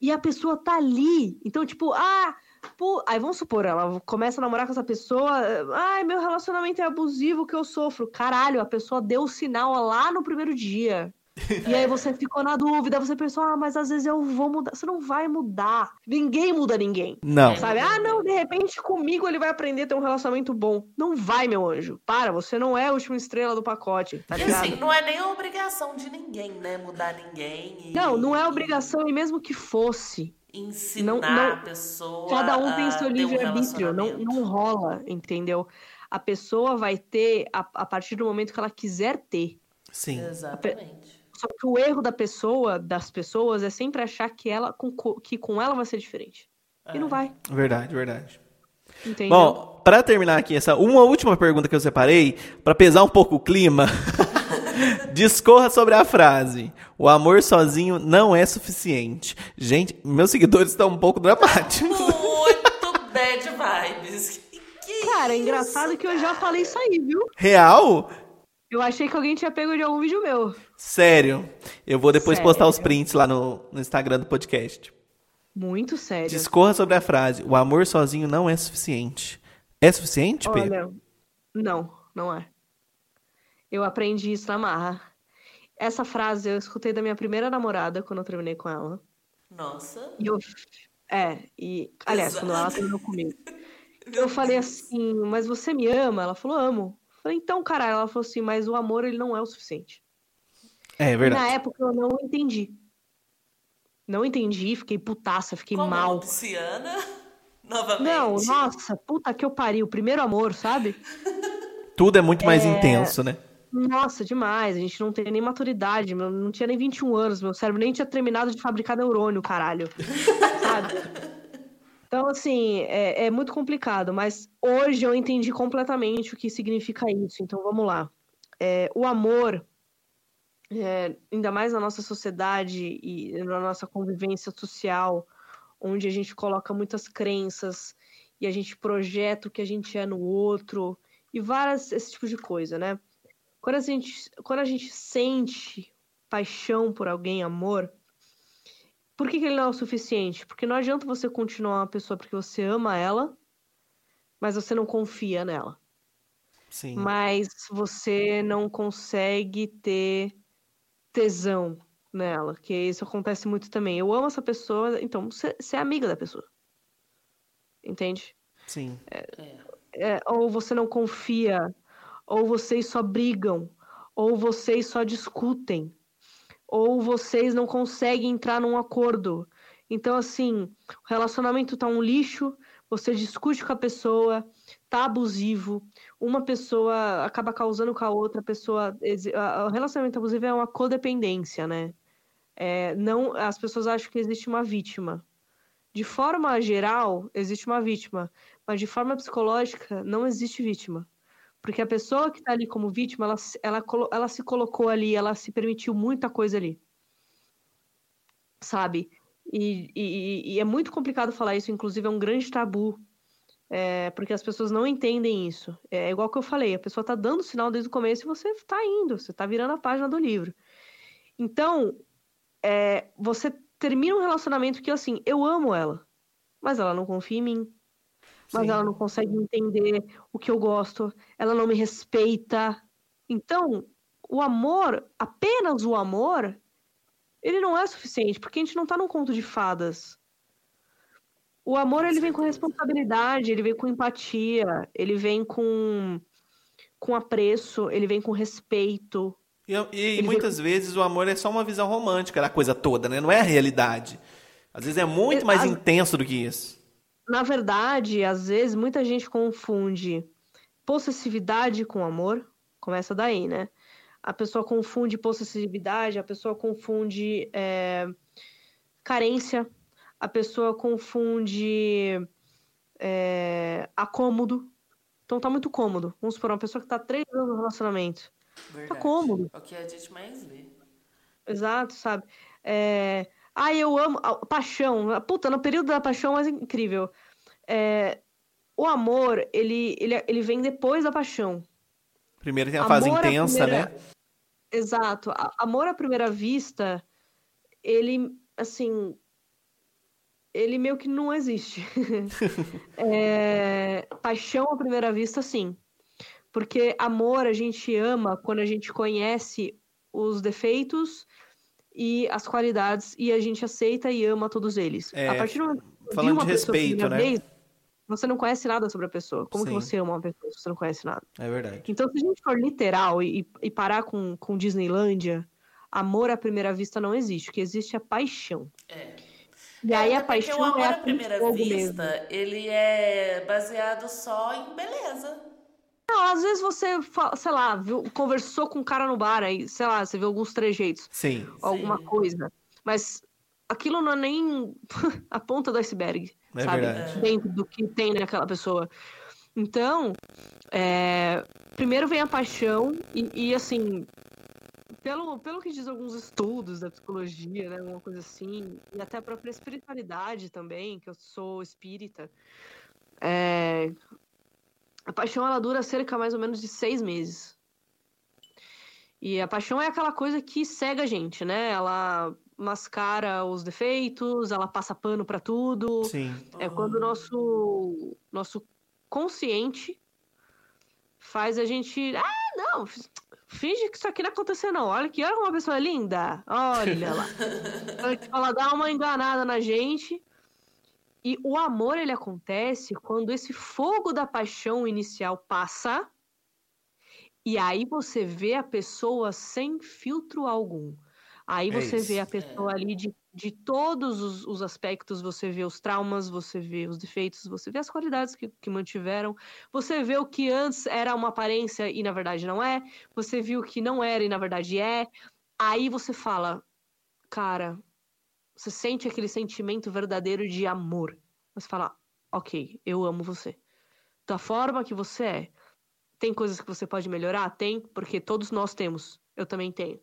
E a pessoa tá ali. Então, tipo, ah, pô, aí vamos supor, ela começa a namorar com essa pessoa. Ai, meu relacionamento é abusivo que eu sofro. Caralho, a pessoa deu o sinal lá no primeiro dia. E aí você ficou na dúvida, você pensou, ah, mas às vezes eu vou mudar. Você não vai mudar. Ninguém muda ninguém. Não. Sabe? Ah, não, de repente comigo ele vai aprender a ter um relacionamento bom. Não vai, meu anjo. Para, você não é a última estrela do pacote, tá E ligado? assim, não é nem obrigação de ninguém, né? Mudar ninguém. e- Não, não é e- obrigação, e mesmo que fosse, ensinar Não- não- a pessoa Cada um tem seu ter um livre-arbítrio, não, não rola, entendeu? A pessoa vai ter a, a partir do momento que ela quiser ter. Sim. Exatamente. Só que o erro da pessoa, das pessoas, é sempre achar que ela com, co- que com ela vai ser diferente. E não É. vai, Verdade, verdade. entendeu? Bom, pra terminar aqui, essa uma última pergunta que eu separei, pra pesar um pouco o clima, discorra sobre a frase: O amor sozinho não é suficiente. Gente, meus seguidores estão um pouco dramáticos. Muito bad vibes. Que, Cara, é isso, engraçado que eu já falei isso aí, viu? Real? Eu achei que alguém tinha pego de algum vídeo meu. Sério. Eu vou depois Sério. postar os prints lá no, no Instagram do podcast. Muito sério. Discorra sobre a frase: O amor sozinho não é suficiente. É suficiente, Pedro? Olha, não, não é. Eu aprendi isso na marra. Essa frase eu escutei da minha primeira namorada quando eu terminei com ela. Nossa. E eu. É, e. Aliás, quando ela Exato. terminou comigo. Eu falei assim, mas você me ama? Ela falou, amo. Eu falei, então, caralho. Ela falou assim, mas o amor ele não é o suficiente. É E verdade. na época eu não entendi. Não entendi, fiquei putaça, fiquei Como mal. Luciana, novamente. Não, nossa, puta que eu pariu. Primeiro amor, sabe? Tudo é muito mais intenso, né? Nossa, demais. A gente não tem nem maturidade. Não tinha nem 21 anos. Meu cérebro nem tinha terminado de fabricar neurônio, caralho. Sabe? Então, assim, é, é muito complicado. Mas hoje eu entendi completamente o que significa isso. Então, vamos lá. É, o amor, é, ainda mais na nossa sociedade e na nossa convivência social, onde a gente coloca muitas crenças e a gente projeta o que a gente é no outro e várias esse tipo de coisa, né? Quando a gente, quando a gente sente paixão por alguém, amor, por que, que ele não é o suficiente? Porque não adianta você continuar uma pessoa porque você ama ela, mas você não confia nela. Sim. Mas você não consegue ter tesão nela, que isso acontece muito também. Eu amo essa pessoa, então você, é amiga da pessoa. Entende? Sim. é, ou você não confia, ou vocês só brigam, ou vocês só discutem, ou vocês não conseguem entrar num acordo. Então, assim, o relacionamento tá um lixo, você discute com a pessoa, tá abusivo, uma pessoa acaba causando com a outra pessoa. O relacionamento abusivo é uma codependência, né? É, não, as pessoas acham que existe uma vítima. De forma geral, existe uma vítima. Mas de forma psicológica, não existe vítima. Porque a pessoa que está ali como vítima, ela, se- ela, ela se colocou ali, ela se permitiu muita coisa ali. Sabe? E, e- e é muito complicado falar isso, inclusive é um grande tabu. é, porque as pessoas não entendem isso. É igual que eu falei, a pessoa tá dando sinal desde o começo e você tá indo, você tá virando a página do livro. Então, é, você termina um relacionamento que, assim, eu amo ela, mas ela não confia em mim. Mas Sim. ela não consegue entender o que eu gosto, ela não me respeita. Então, o amor, apenas o amor, ele não é suficiente, porque a gente não tá num conto de fadas. O amor, ele vem com responsabilidade, ele vem com empatia, ele vem com, com apreço, ele vem com respeito. E, e muitas vezes o amor é só uma visão romântica da coisa toda, né? Não é a realidade. Às vezes é muito É, mais intenso do que isso. Na verdade, às vezes, muita gente confunde possessividade com amor. Começa daí, né? A pessoa confunde possessividade, a pessoa confunde é, carência, a pessoa confunde é, acômodo. Então tá muito cômodo. Vamos supor, uma pessoa que tá três anos no relacionamento. Verdade. cômodo. É o que a gente mais vê. Exato, sabe? É... Ah, eu amo. a- Paixão. Puta, no período da paixão é incrível. É, O amor, ele, ele, ele vem depois da paixão. Primeiro tem a fase Amor à intensa, primeira- né? Exato. Amor à primeira vista, ele, assim. Ele meio que não existe. É, Paixão à primeira vista, sim. Porque amor a gente ama quando a gente conhece os defeitos e as qualidades e a gente aceita e ama todos eles. É, a partir do momento que você falando uma de pessoa pela respeito, né? vez, você não conhece nada sobre a pessoa. Como que Sim. você ama uma pessoa se você não conhece nada? É verdade. Então, se a gente for literal e, e parar com, com Disneylândia, amor à primeira vista não existe. O que existe é paixão. É. E aí a até porque paixão o amor é à primeira vista, mesmo. ele é baseado só em beleza. Não, às vezes você, sei lá, viu- conversou com um cara no bar, aí, sei lá, você vê alguns trejeitos, Sim. alguma Sim. coisa. Mas aquilo não é nem a ponta do iceberg, É sabe? verdade. Dentro do que tem naquela pessoa. Então, é, primeiro vem a paixão e, e, assim, pelo, pelo que diz alguns estudos da psicologia, né, uma coisa assim, e até a própria espiritualidade também, que eu sou espírita, é, a paixão ela dura cerca mais ou menos de seis meses. E a paixão é aquela coisa que cega a gente, né? Ela mascara os defeitos, ela passa pano pra tudo. Sim. É quando o nosso, nosso consciente faz a gente. Ah, não, finge que isso aqui não aconteceu, não. Olha que olha como uma pessoa é linda. Olha lá. Ela dá uma enganada na gente. E o amor, ele acontece quando esse fogo da paixão inicial passa. E aí você vê a pessoa sem filtro algum. Aí É você vê isso. a pessoa ali de, de todos os, os aspectos, você vê os traumas, você vê os defeitos, você vê as qualidades que, que mantiveram, você vê o que antes era uma aparência e na verdade não é, você viu o que não era e na verdade é. Aí você fala, cara, você sente aquele sentimento verdadeiro de amor. Você fala, ok, eu amo você. Da forma que você é. Tem coisas que você pode melhorar? Tem, porque todos nós temos. Eu também tenho.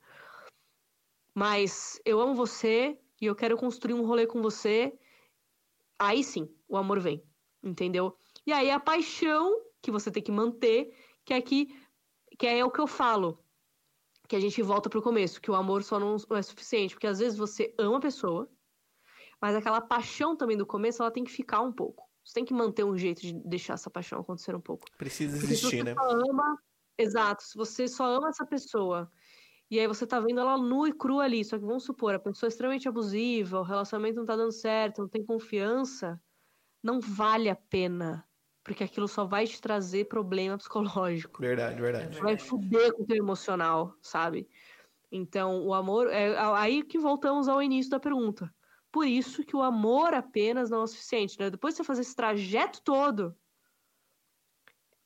Mas eu amo você e eu quero construir um rolê com você. Aí sim, o amor vem. Entendeu? E aí a paixão que você tem que manter, que é que, que é o que eu falo. Que a gente volta pro começo, que o amor só não é suficiente. Porque às vezes você ama a pessoa, mas aquela paixão também do começo, ela tem que ficar um pouco. Você tem que manter um jeito de deixar essa paixão acontecer um pouco. Precisa Porque existir, você né? só ama. Exato, se você só ama essa pessoa e aí você tá vendo ela nua e crua ali, só que vamos supor, a pessoa é extremamente abusiva, o relacionamento não tá dando certo, não tem confiança, não vale a pena. Porque aquilo só vai te trazer problema psicológico. Verdade, verdade. Vai fuder com o teu emocional, sabe? Então, o amor. É aí que voltamos ao início da pergunta. Por isso que o amor apenas não é o suficiente, né? Depois de você fazer esse trajeto todo,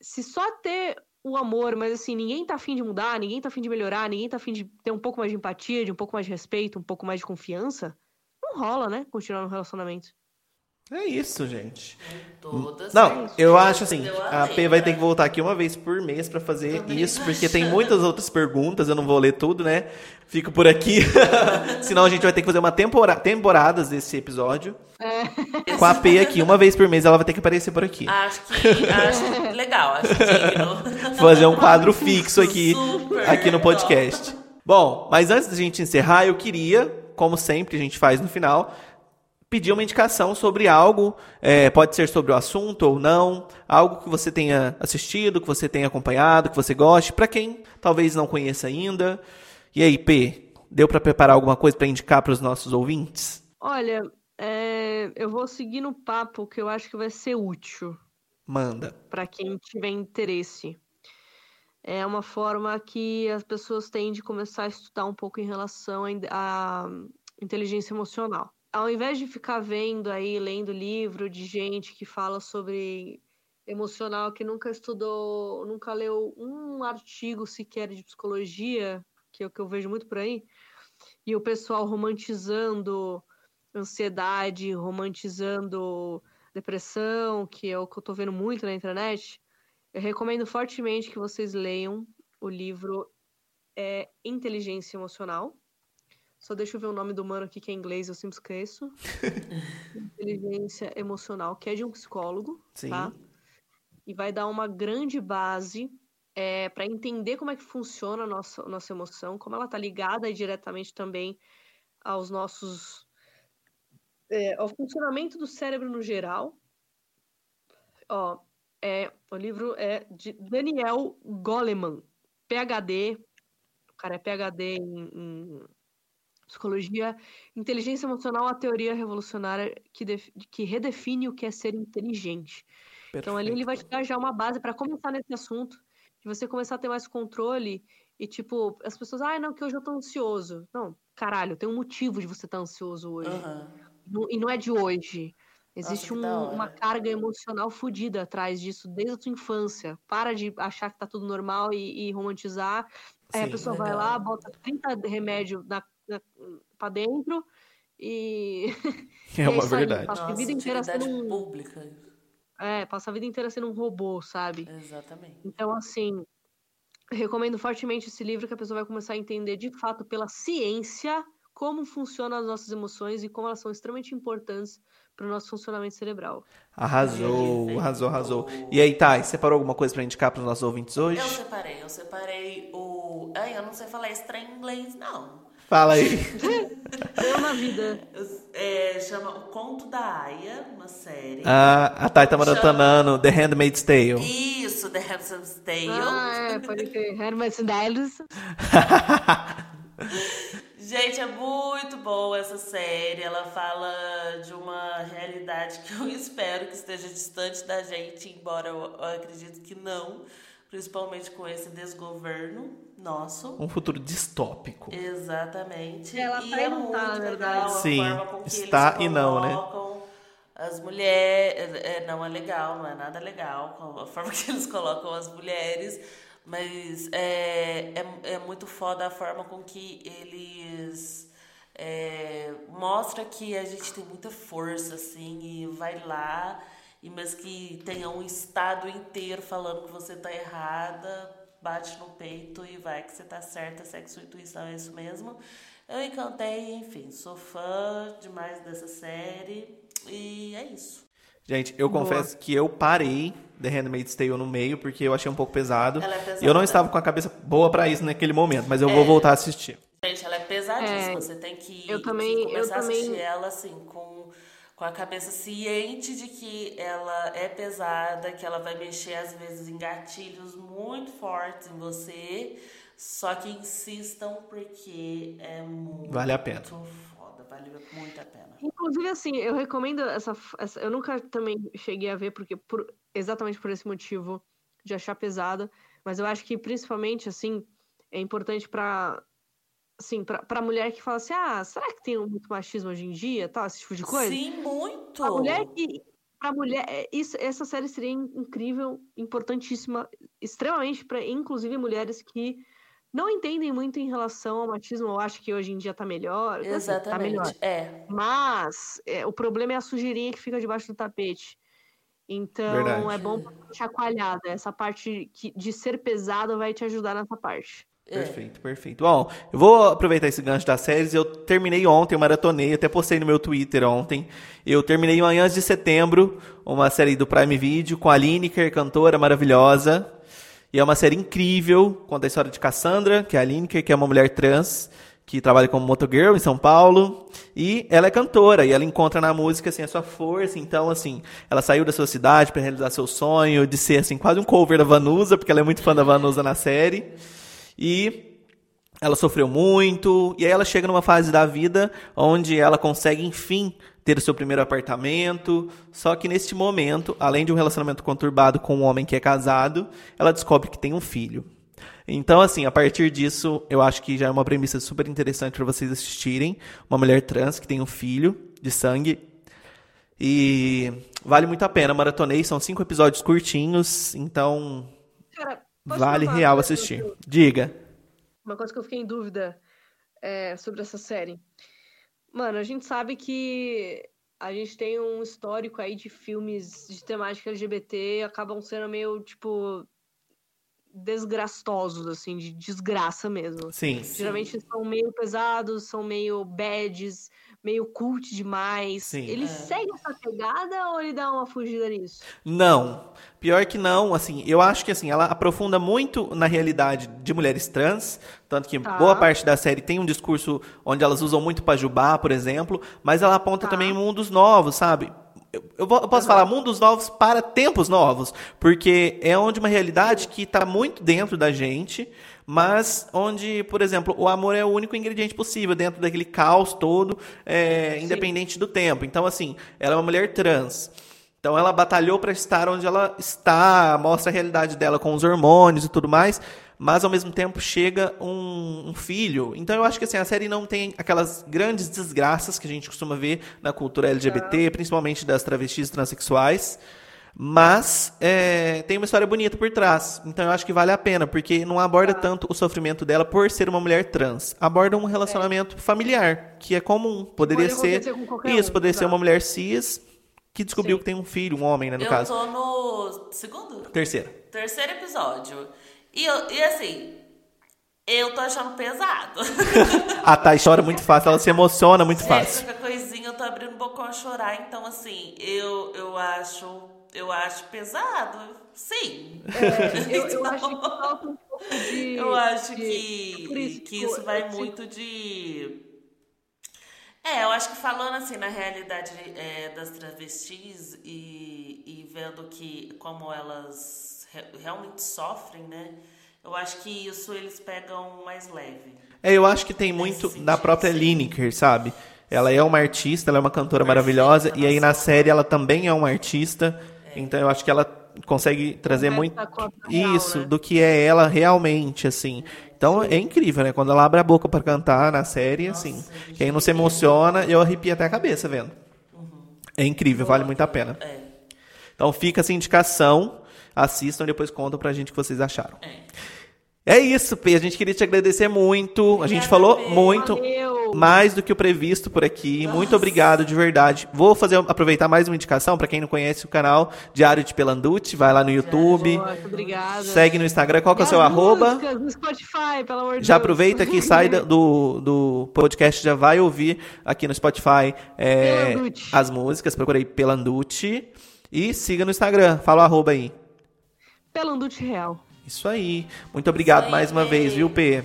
se só ter o amor, mas assim, ninguém tá afim de mudar, ninguém tá afim de melhorar, ninguém tá afim de ter um pouco mais de empatia, de um pouco mais de respeito, um pouco mais de confiança, não rola, né? Continuar no relacionamento. É isso, gente. Todas Não, eu acho assim, a P vai ter que voltar aqui uma vez por mês pra fazer isso, porque acho. tem muitas outras perguntas, eu não vou ler tudo, né? Fico por aqui. Senão a gente vai ter que fazer uma tempora temporadas desse episódio. Com a P aqui, uma vez por mês ela vai ter que aparecer por aqui. Acho que, acho legal, acho digno. Fazer um quadro fixo aqui, Super aqui no top. podcast. Bom, mas antes da gente encerrar, eu queria, como sempre a gente faz no final, pedir uma indicação sobre algo, é, pode ser sobre o assunto ou não, algo que você tenha assistido, que você tenha acompanhado, que você goste, para quem talvez não conheça ainda. E aí, P, deu para preparar alguma coisa para indicar para os nossos ouvintes? Olha, é, eu vou seguir no papo que eu acho que vai ser útil. Manda. para quem tiver interesse. É uma forma que as pessoas têm de começar a estudar um pouco em relação à in- à inteligência emocional. Ao invés de ficar vendo aí, lendo livro de gente que fala sobre emocional, que nunca estudou, nunca leu um artigo sequer de psicologia, que é o que eu vejo muito por aí, e o pessoal romantizando ansiedade, romantizando depressão, que é o que eu tô vendo muito na internet, eu recomendo fortemente que vocês leiam o livro é, Inteligência Emocional. Só deixa eu ver o nome do mano aqui que é inglês, eu sempre esqueço. Inteligência Emocional, que é de um psicólogo, Sim. tá? E vai dar uma grande base é, para entender como é que funciona a nossa, nossa emoção, como ela tá ligada diretamente também aos nossos é, ao funcionamento do cérebro no geral. Ó, é, o livro é de Daniel Goleman, PhD, o cara é PhD em, em psicologia, inteligência emocional, a teoria revolucionária que, def- que redefine o que é ser inteligente. Então ali ele vai te dar já uma base para começar nesse assunto, de você começar a ter mais controle e tipo, as pessoas, ah, não, que hoje eu tô ansioso. Não, caralho, tem um motivo de você estar ansioso hoje. Não- E não é de hoje. Existe que um- uma carga emocional fodida atrás disso desde a tua infância. Para de achar que tá tudo normal e, e romantizar. Aí a Sim. pessoa vai Legal. lá, bota 30 remédios na, na, pra dentro e. É E uma aí, verdade. Passa a vida inteira sendo um. pública. É, passa a vida inteira sendo um robô, sabe? Exatamente. Então, assim, recomendo fortemente esse livro que a pessoa vai começar a entender de fato pela ciência como funcionam as nossas emoções e como elas são extremamente importantes para o nosso funcionamento cerebral. Arrasou, arrasou, arrasou. E aí, Thay, separou alguma coisa pra indicar pros nossos ouvintes hoje? Eu separei, eu separei o. Ai, eu não sei falar estranho em inglês, não. Fala aí. Eu na vida. É, chama O Conto da Aya, uma série. Ah, a Thay tá maratonando The Handmaid's Tale. Isso, The Handmaid's Tale. Ah, é, pode crer. Hermes Delos. Gente, é muito boa essa série. Ela fala de uma realidade que eu espero que esteja distante da gente, embora eu, eu acredito que não, principalmente com esse desgoverno nosso. Um futuro distópico. Exatamente. Ela e tá é muito tá, na legal verdade. a Sim, forma com que está eles e não, né? colocam As mulheres. É, não é legal, não é nada legal a forma que eles colocam as mulheres. Mas é, é, é muito foda a forma com que eles é, mostra que a gente tem muita força, assim, e vai lá, mas que tenha um estado inteiro falando que você tá errada, bate no peito e vai que você tá certa, sexo e intuição é isso mesmo. Eu encantei, enfim, sou fã demais dessa série e é isso. Gente, eu Boa. confesso que eu parei The Handmaid's Tale no meio porque eu achei um pouco pesado. Ela é pesada. E eu não estava com a cabeça boa pra isso naquele momento, mas eu vou É. voltar a assistir. Gente, ela é pesadíssima. É, você tem que, eu também- eu começar a assistir também- ela assim, com, com a cabeça ciente de que ela é pesada, que ela vai mexer às vezes em gatilhos muito fortes em você. Só que insistam porque é muito Vale a pena. foda, vale muito a pena. Inclusive, assim, eu recomendo essa, essa- Eu nunca também cheguei a ver, porque por, exatamente por esse motivo de achar pesada. Mas eu acho que, principalmente, assim, é importante pra. Assim, pra, pra mulher que fala assim: ah, será que tem muito machismo hoje em dia? Tal, esse tipo de coisa. Sim, muito. A mulher que. Pra mulher, é, isso, essa série seria in- incrível, importantíssima, extremamente para, inclusive, mulheres que não entendem muito em relação ao machismo. Eu acho que hoje em dia tá melhor. assim, Tá melhor. Exatamente. É. Mas é, o problema é a sujeirinha que fica debaixo do tapete. Então Verdade. é bom chacoalhada. Essa parte que, de ser pesado vai te ajudar nessa parte. É. Perfeito, perfeito. Bom, eu vou aproveitar esse gancho das séries. Eu terminei ontem, eu maratonei, até postei no meu Twitter ontem. Eu terminei Manhãs de Setembro, uma série do Prime Video com a Lineker, cantora maravilhosa. E é uma série incrível, conta a história de Cassandra, que é a Lineker, que é uma mulher trans, que trabalha como motogirl em São Paulo. E ela é cantora, e ela encontra na música, assim, a sua força. Então, assim, ela saiu da sua cidade para realizar seu sonho de ser, assim, quase um cover da Vanusa, porque ela é muito fã da Vanusa na série. E ela sofreu muito, e aí ela chega numa fase da vida onde ela consegue, enfim, ter o seu primeiro apartamento. Só que neste momento, além de um relacionamento conturbado com um homem que é casado, ela descobre que tem um filho. Então, assim, a partir disso, eu acho que já é uma premissa super interessante para vocês assistirem. Uma mulher trans que tem um filho de sangue. E vale muito a pena. Maratonei, são cinco episódios curtinhos, então Cara, vale falar real assistir. eu- Diga. Uma coisa que eu fiquei em dúvida é, sobre essa série. Mano, a gente sabe que a gente tem um histórico aí de filmes de temática LGBT acabam sendo meio, tipo, desgraçosos, assim, de desgraça mesmo. Sim. Geralmente são meio pesados, são meio bads, meio cult demais. Sim. Ele É. segue essa pegada ou ele dá uma fugida nisso? Não. Pior que não, assim, eu acho que assim, ela aprofunda muito na realidade de mulheres trans, tanto que Tá. boa parte da série tem um discurso onde elas usam muito pajubá, por exemplo, mas ela aponta Tá. também mundos novos, sabe? Eu, eu posso falar mundos novos para tempos novos, porque é onde uma realidade que está muito dentro da gente, mas onde, por exemplo, o amor é o único ingrediente possível dentro daquele caos todo, é, independente do tempo. Então, assim, ela é uma mulher trans. Então ela batalhou para estar onde ela está, mostra a realidade dela com os hormônios e tudo mais, mas ao mesmo tempo chega um, um, filho. Então eu acho que assim, a série não tem aquelas grandes desgraças que a gente costuma ver na cultura LGBT, principalmente das travestis e transexuais. Mas é, tem uma história bonita por trás. Então eu acho que vale a pena, porque não aborda tanto o sofrimento dela por ser uma mulher trans. Aborda um relacionamento familiar, que é comum. Poderia Pode ser. qualquer Isso, um, poderia ser exato. uma mulher cis que descobriu Sim. que tem um filho, um homem, né, no eu caso. tô no segundo, Terceira. terceiro episódio. E, eu- e assim, eu tô achando pesado. A Thay chora muito fácil, ela se emociona muito É, fácil. qualquer coisinha eu tô abrindo o bocão a chorar. Então, assim, eu, eu acho. Eu acho pesado. Sim. É, eu, eu acho que falta um pouco de. Eu acho de- que, por isso, que isso vai eu te- muito de. É, eu acho que falando assim na realidade é, das travestis e, e vendo que como elas realmente sofrem, né? Eu acho que isso eles pegam mais leve. É, eu acho que tem muito sentido, da própria sim. Lineker, sabe? Ela é uma artista, ela é uma cantora maravilhosa, e aí na série ela também é uma artista. Então eu acho que ela consegue trazer muito com a real, isso né? do que é ela realmente, assim. Então é incrível, né? Quando ela abre a boca pra cantar na série, assim, quem não se emociona, eu arrepio até a cabeça vendo. É incrível, vale muito a pena. É. Então fica essa indicação, assistam e depois contam pra gente o que vocês acharam. É. É isso, P. A gente queria te agradecer muito. A gente falou P. muito, Valeu. mais do que o previsto por aqui. Muito obrigado, de verdade. Vou fazer aproveitar mais uma indicação para quem não conhece o canal Diário de Pelanducci, vai lá no YouTube, Muito obrigada. segue no Instagram. Qual que é o seu arroba? No Spotify, pelo amor de Já Deus. aproveita que sai do, do podcast, já vai ouvir aqui no Spotify é, as músicas. Procurei Pelanducci. E siga no Instagram. Fala o arroba aí. Pelanducci Real. Isso aí. Muito obrigado aí, mais uma P. vez, viu, P?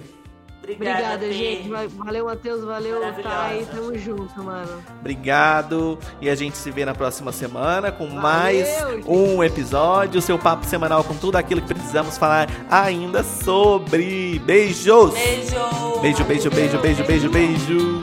Obrigada, gente. Va- Valeu, Matheus. Valeu. Thay. Tamo junto, mano. Obrigado. E a gente se vê na próxima semana com mais gente. um episódio. Seu papo semanal com tudo aquilo que precisamos falar ainda sobre. Beijos! Beijo. Beijo, beijo, beijo, beijo, beijo, beijo.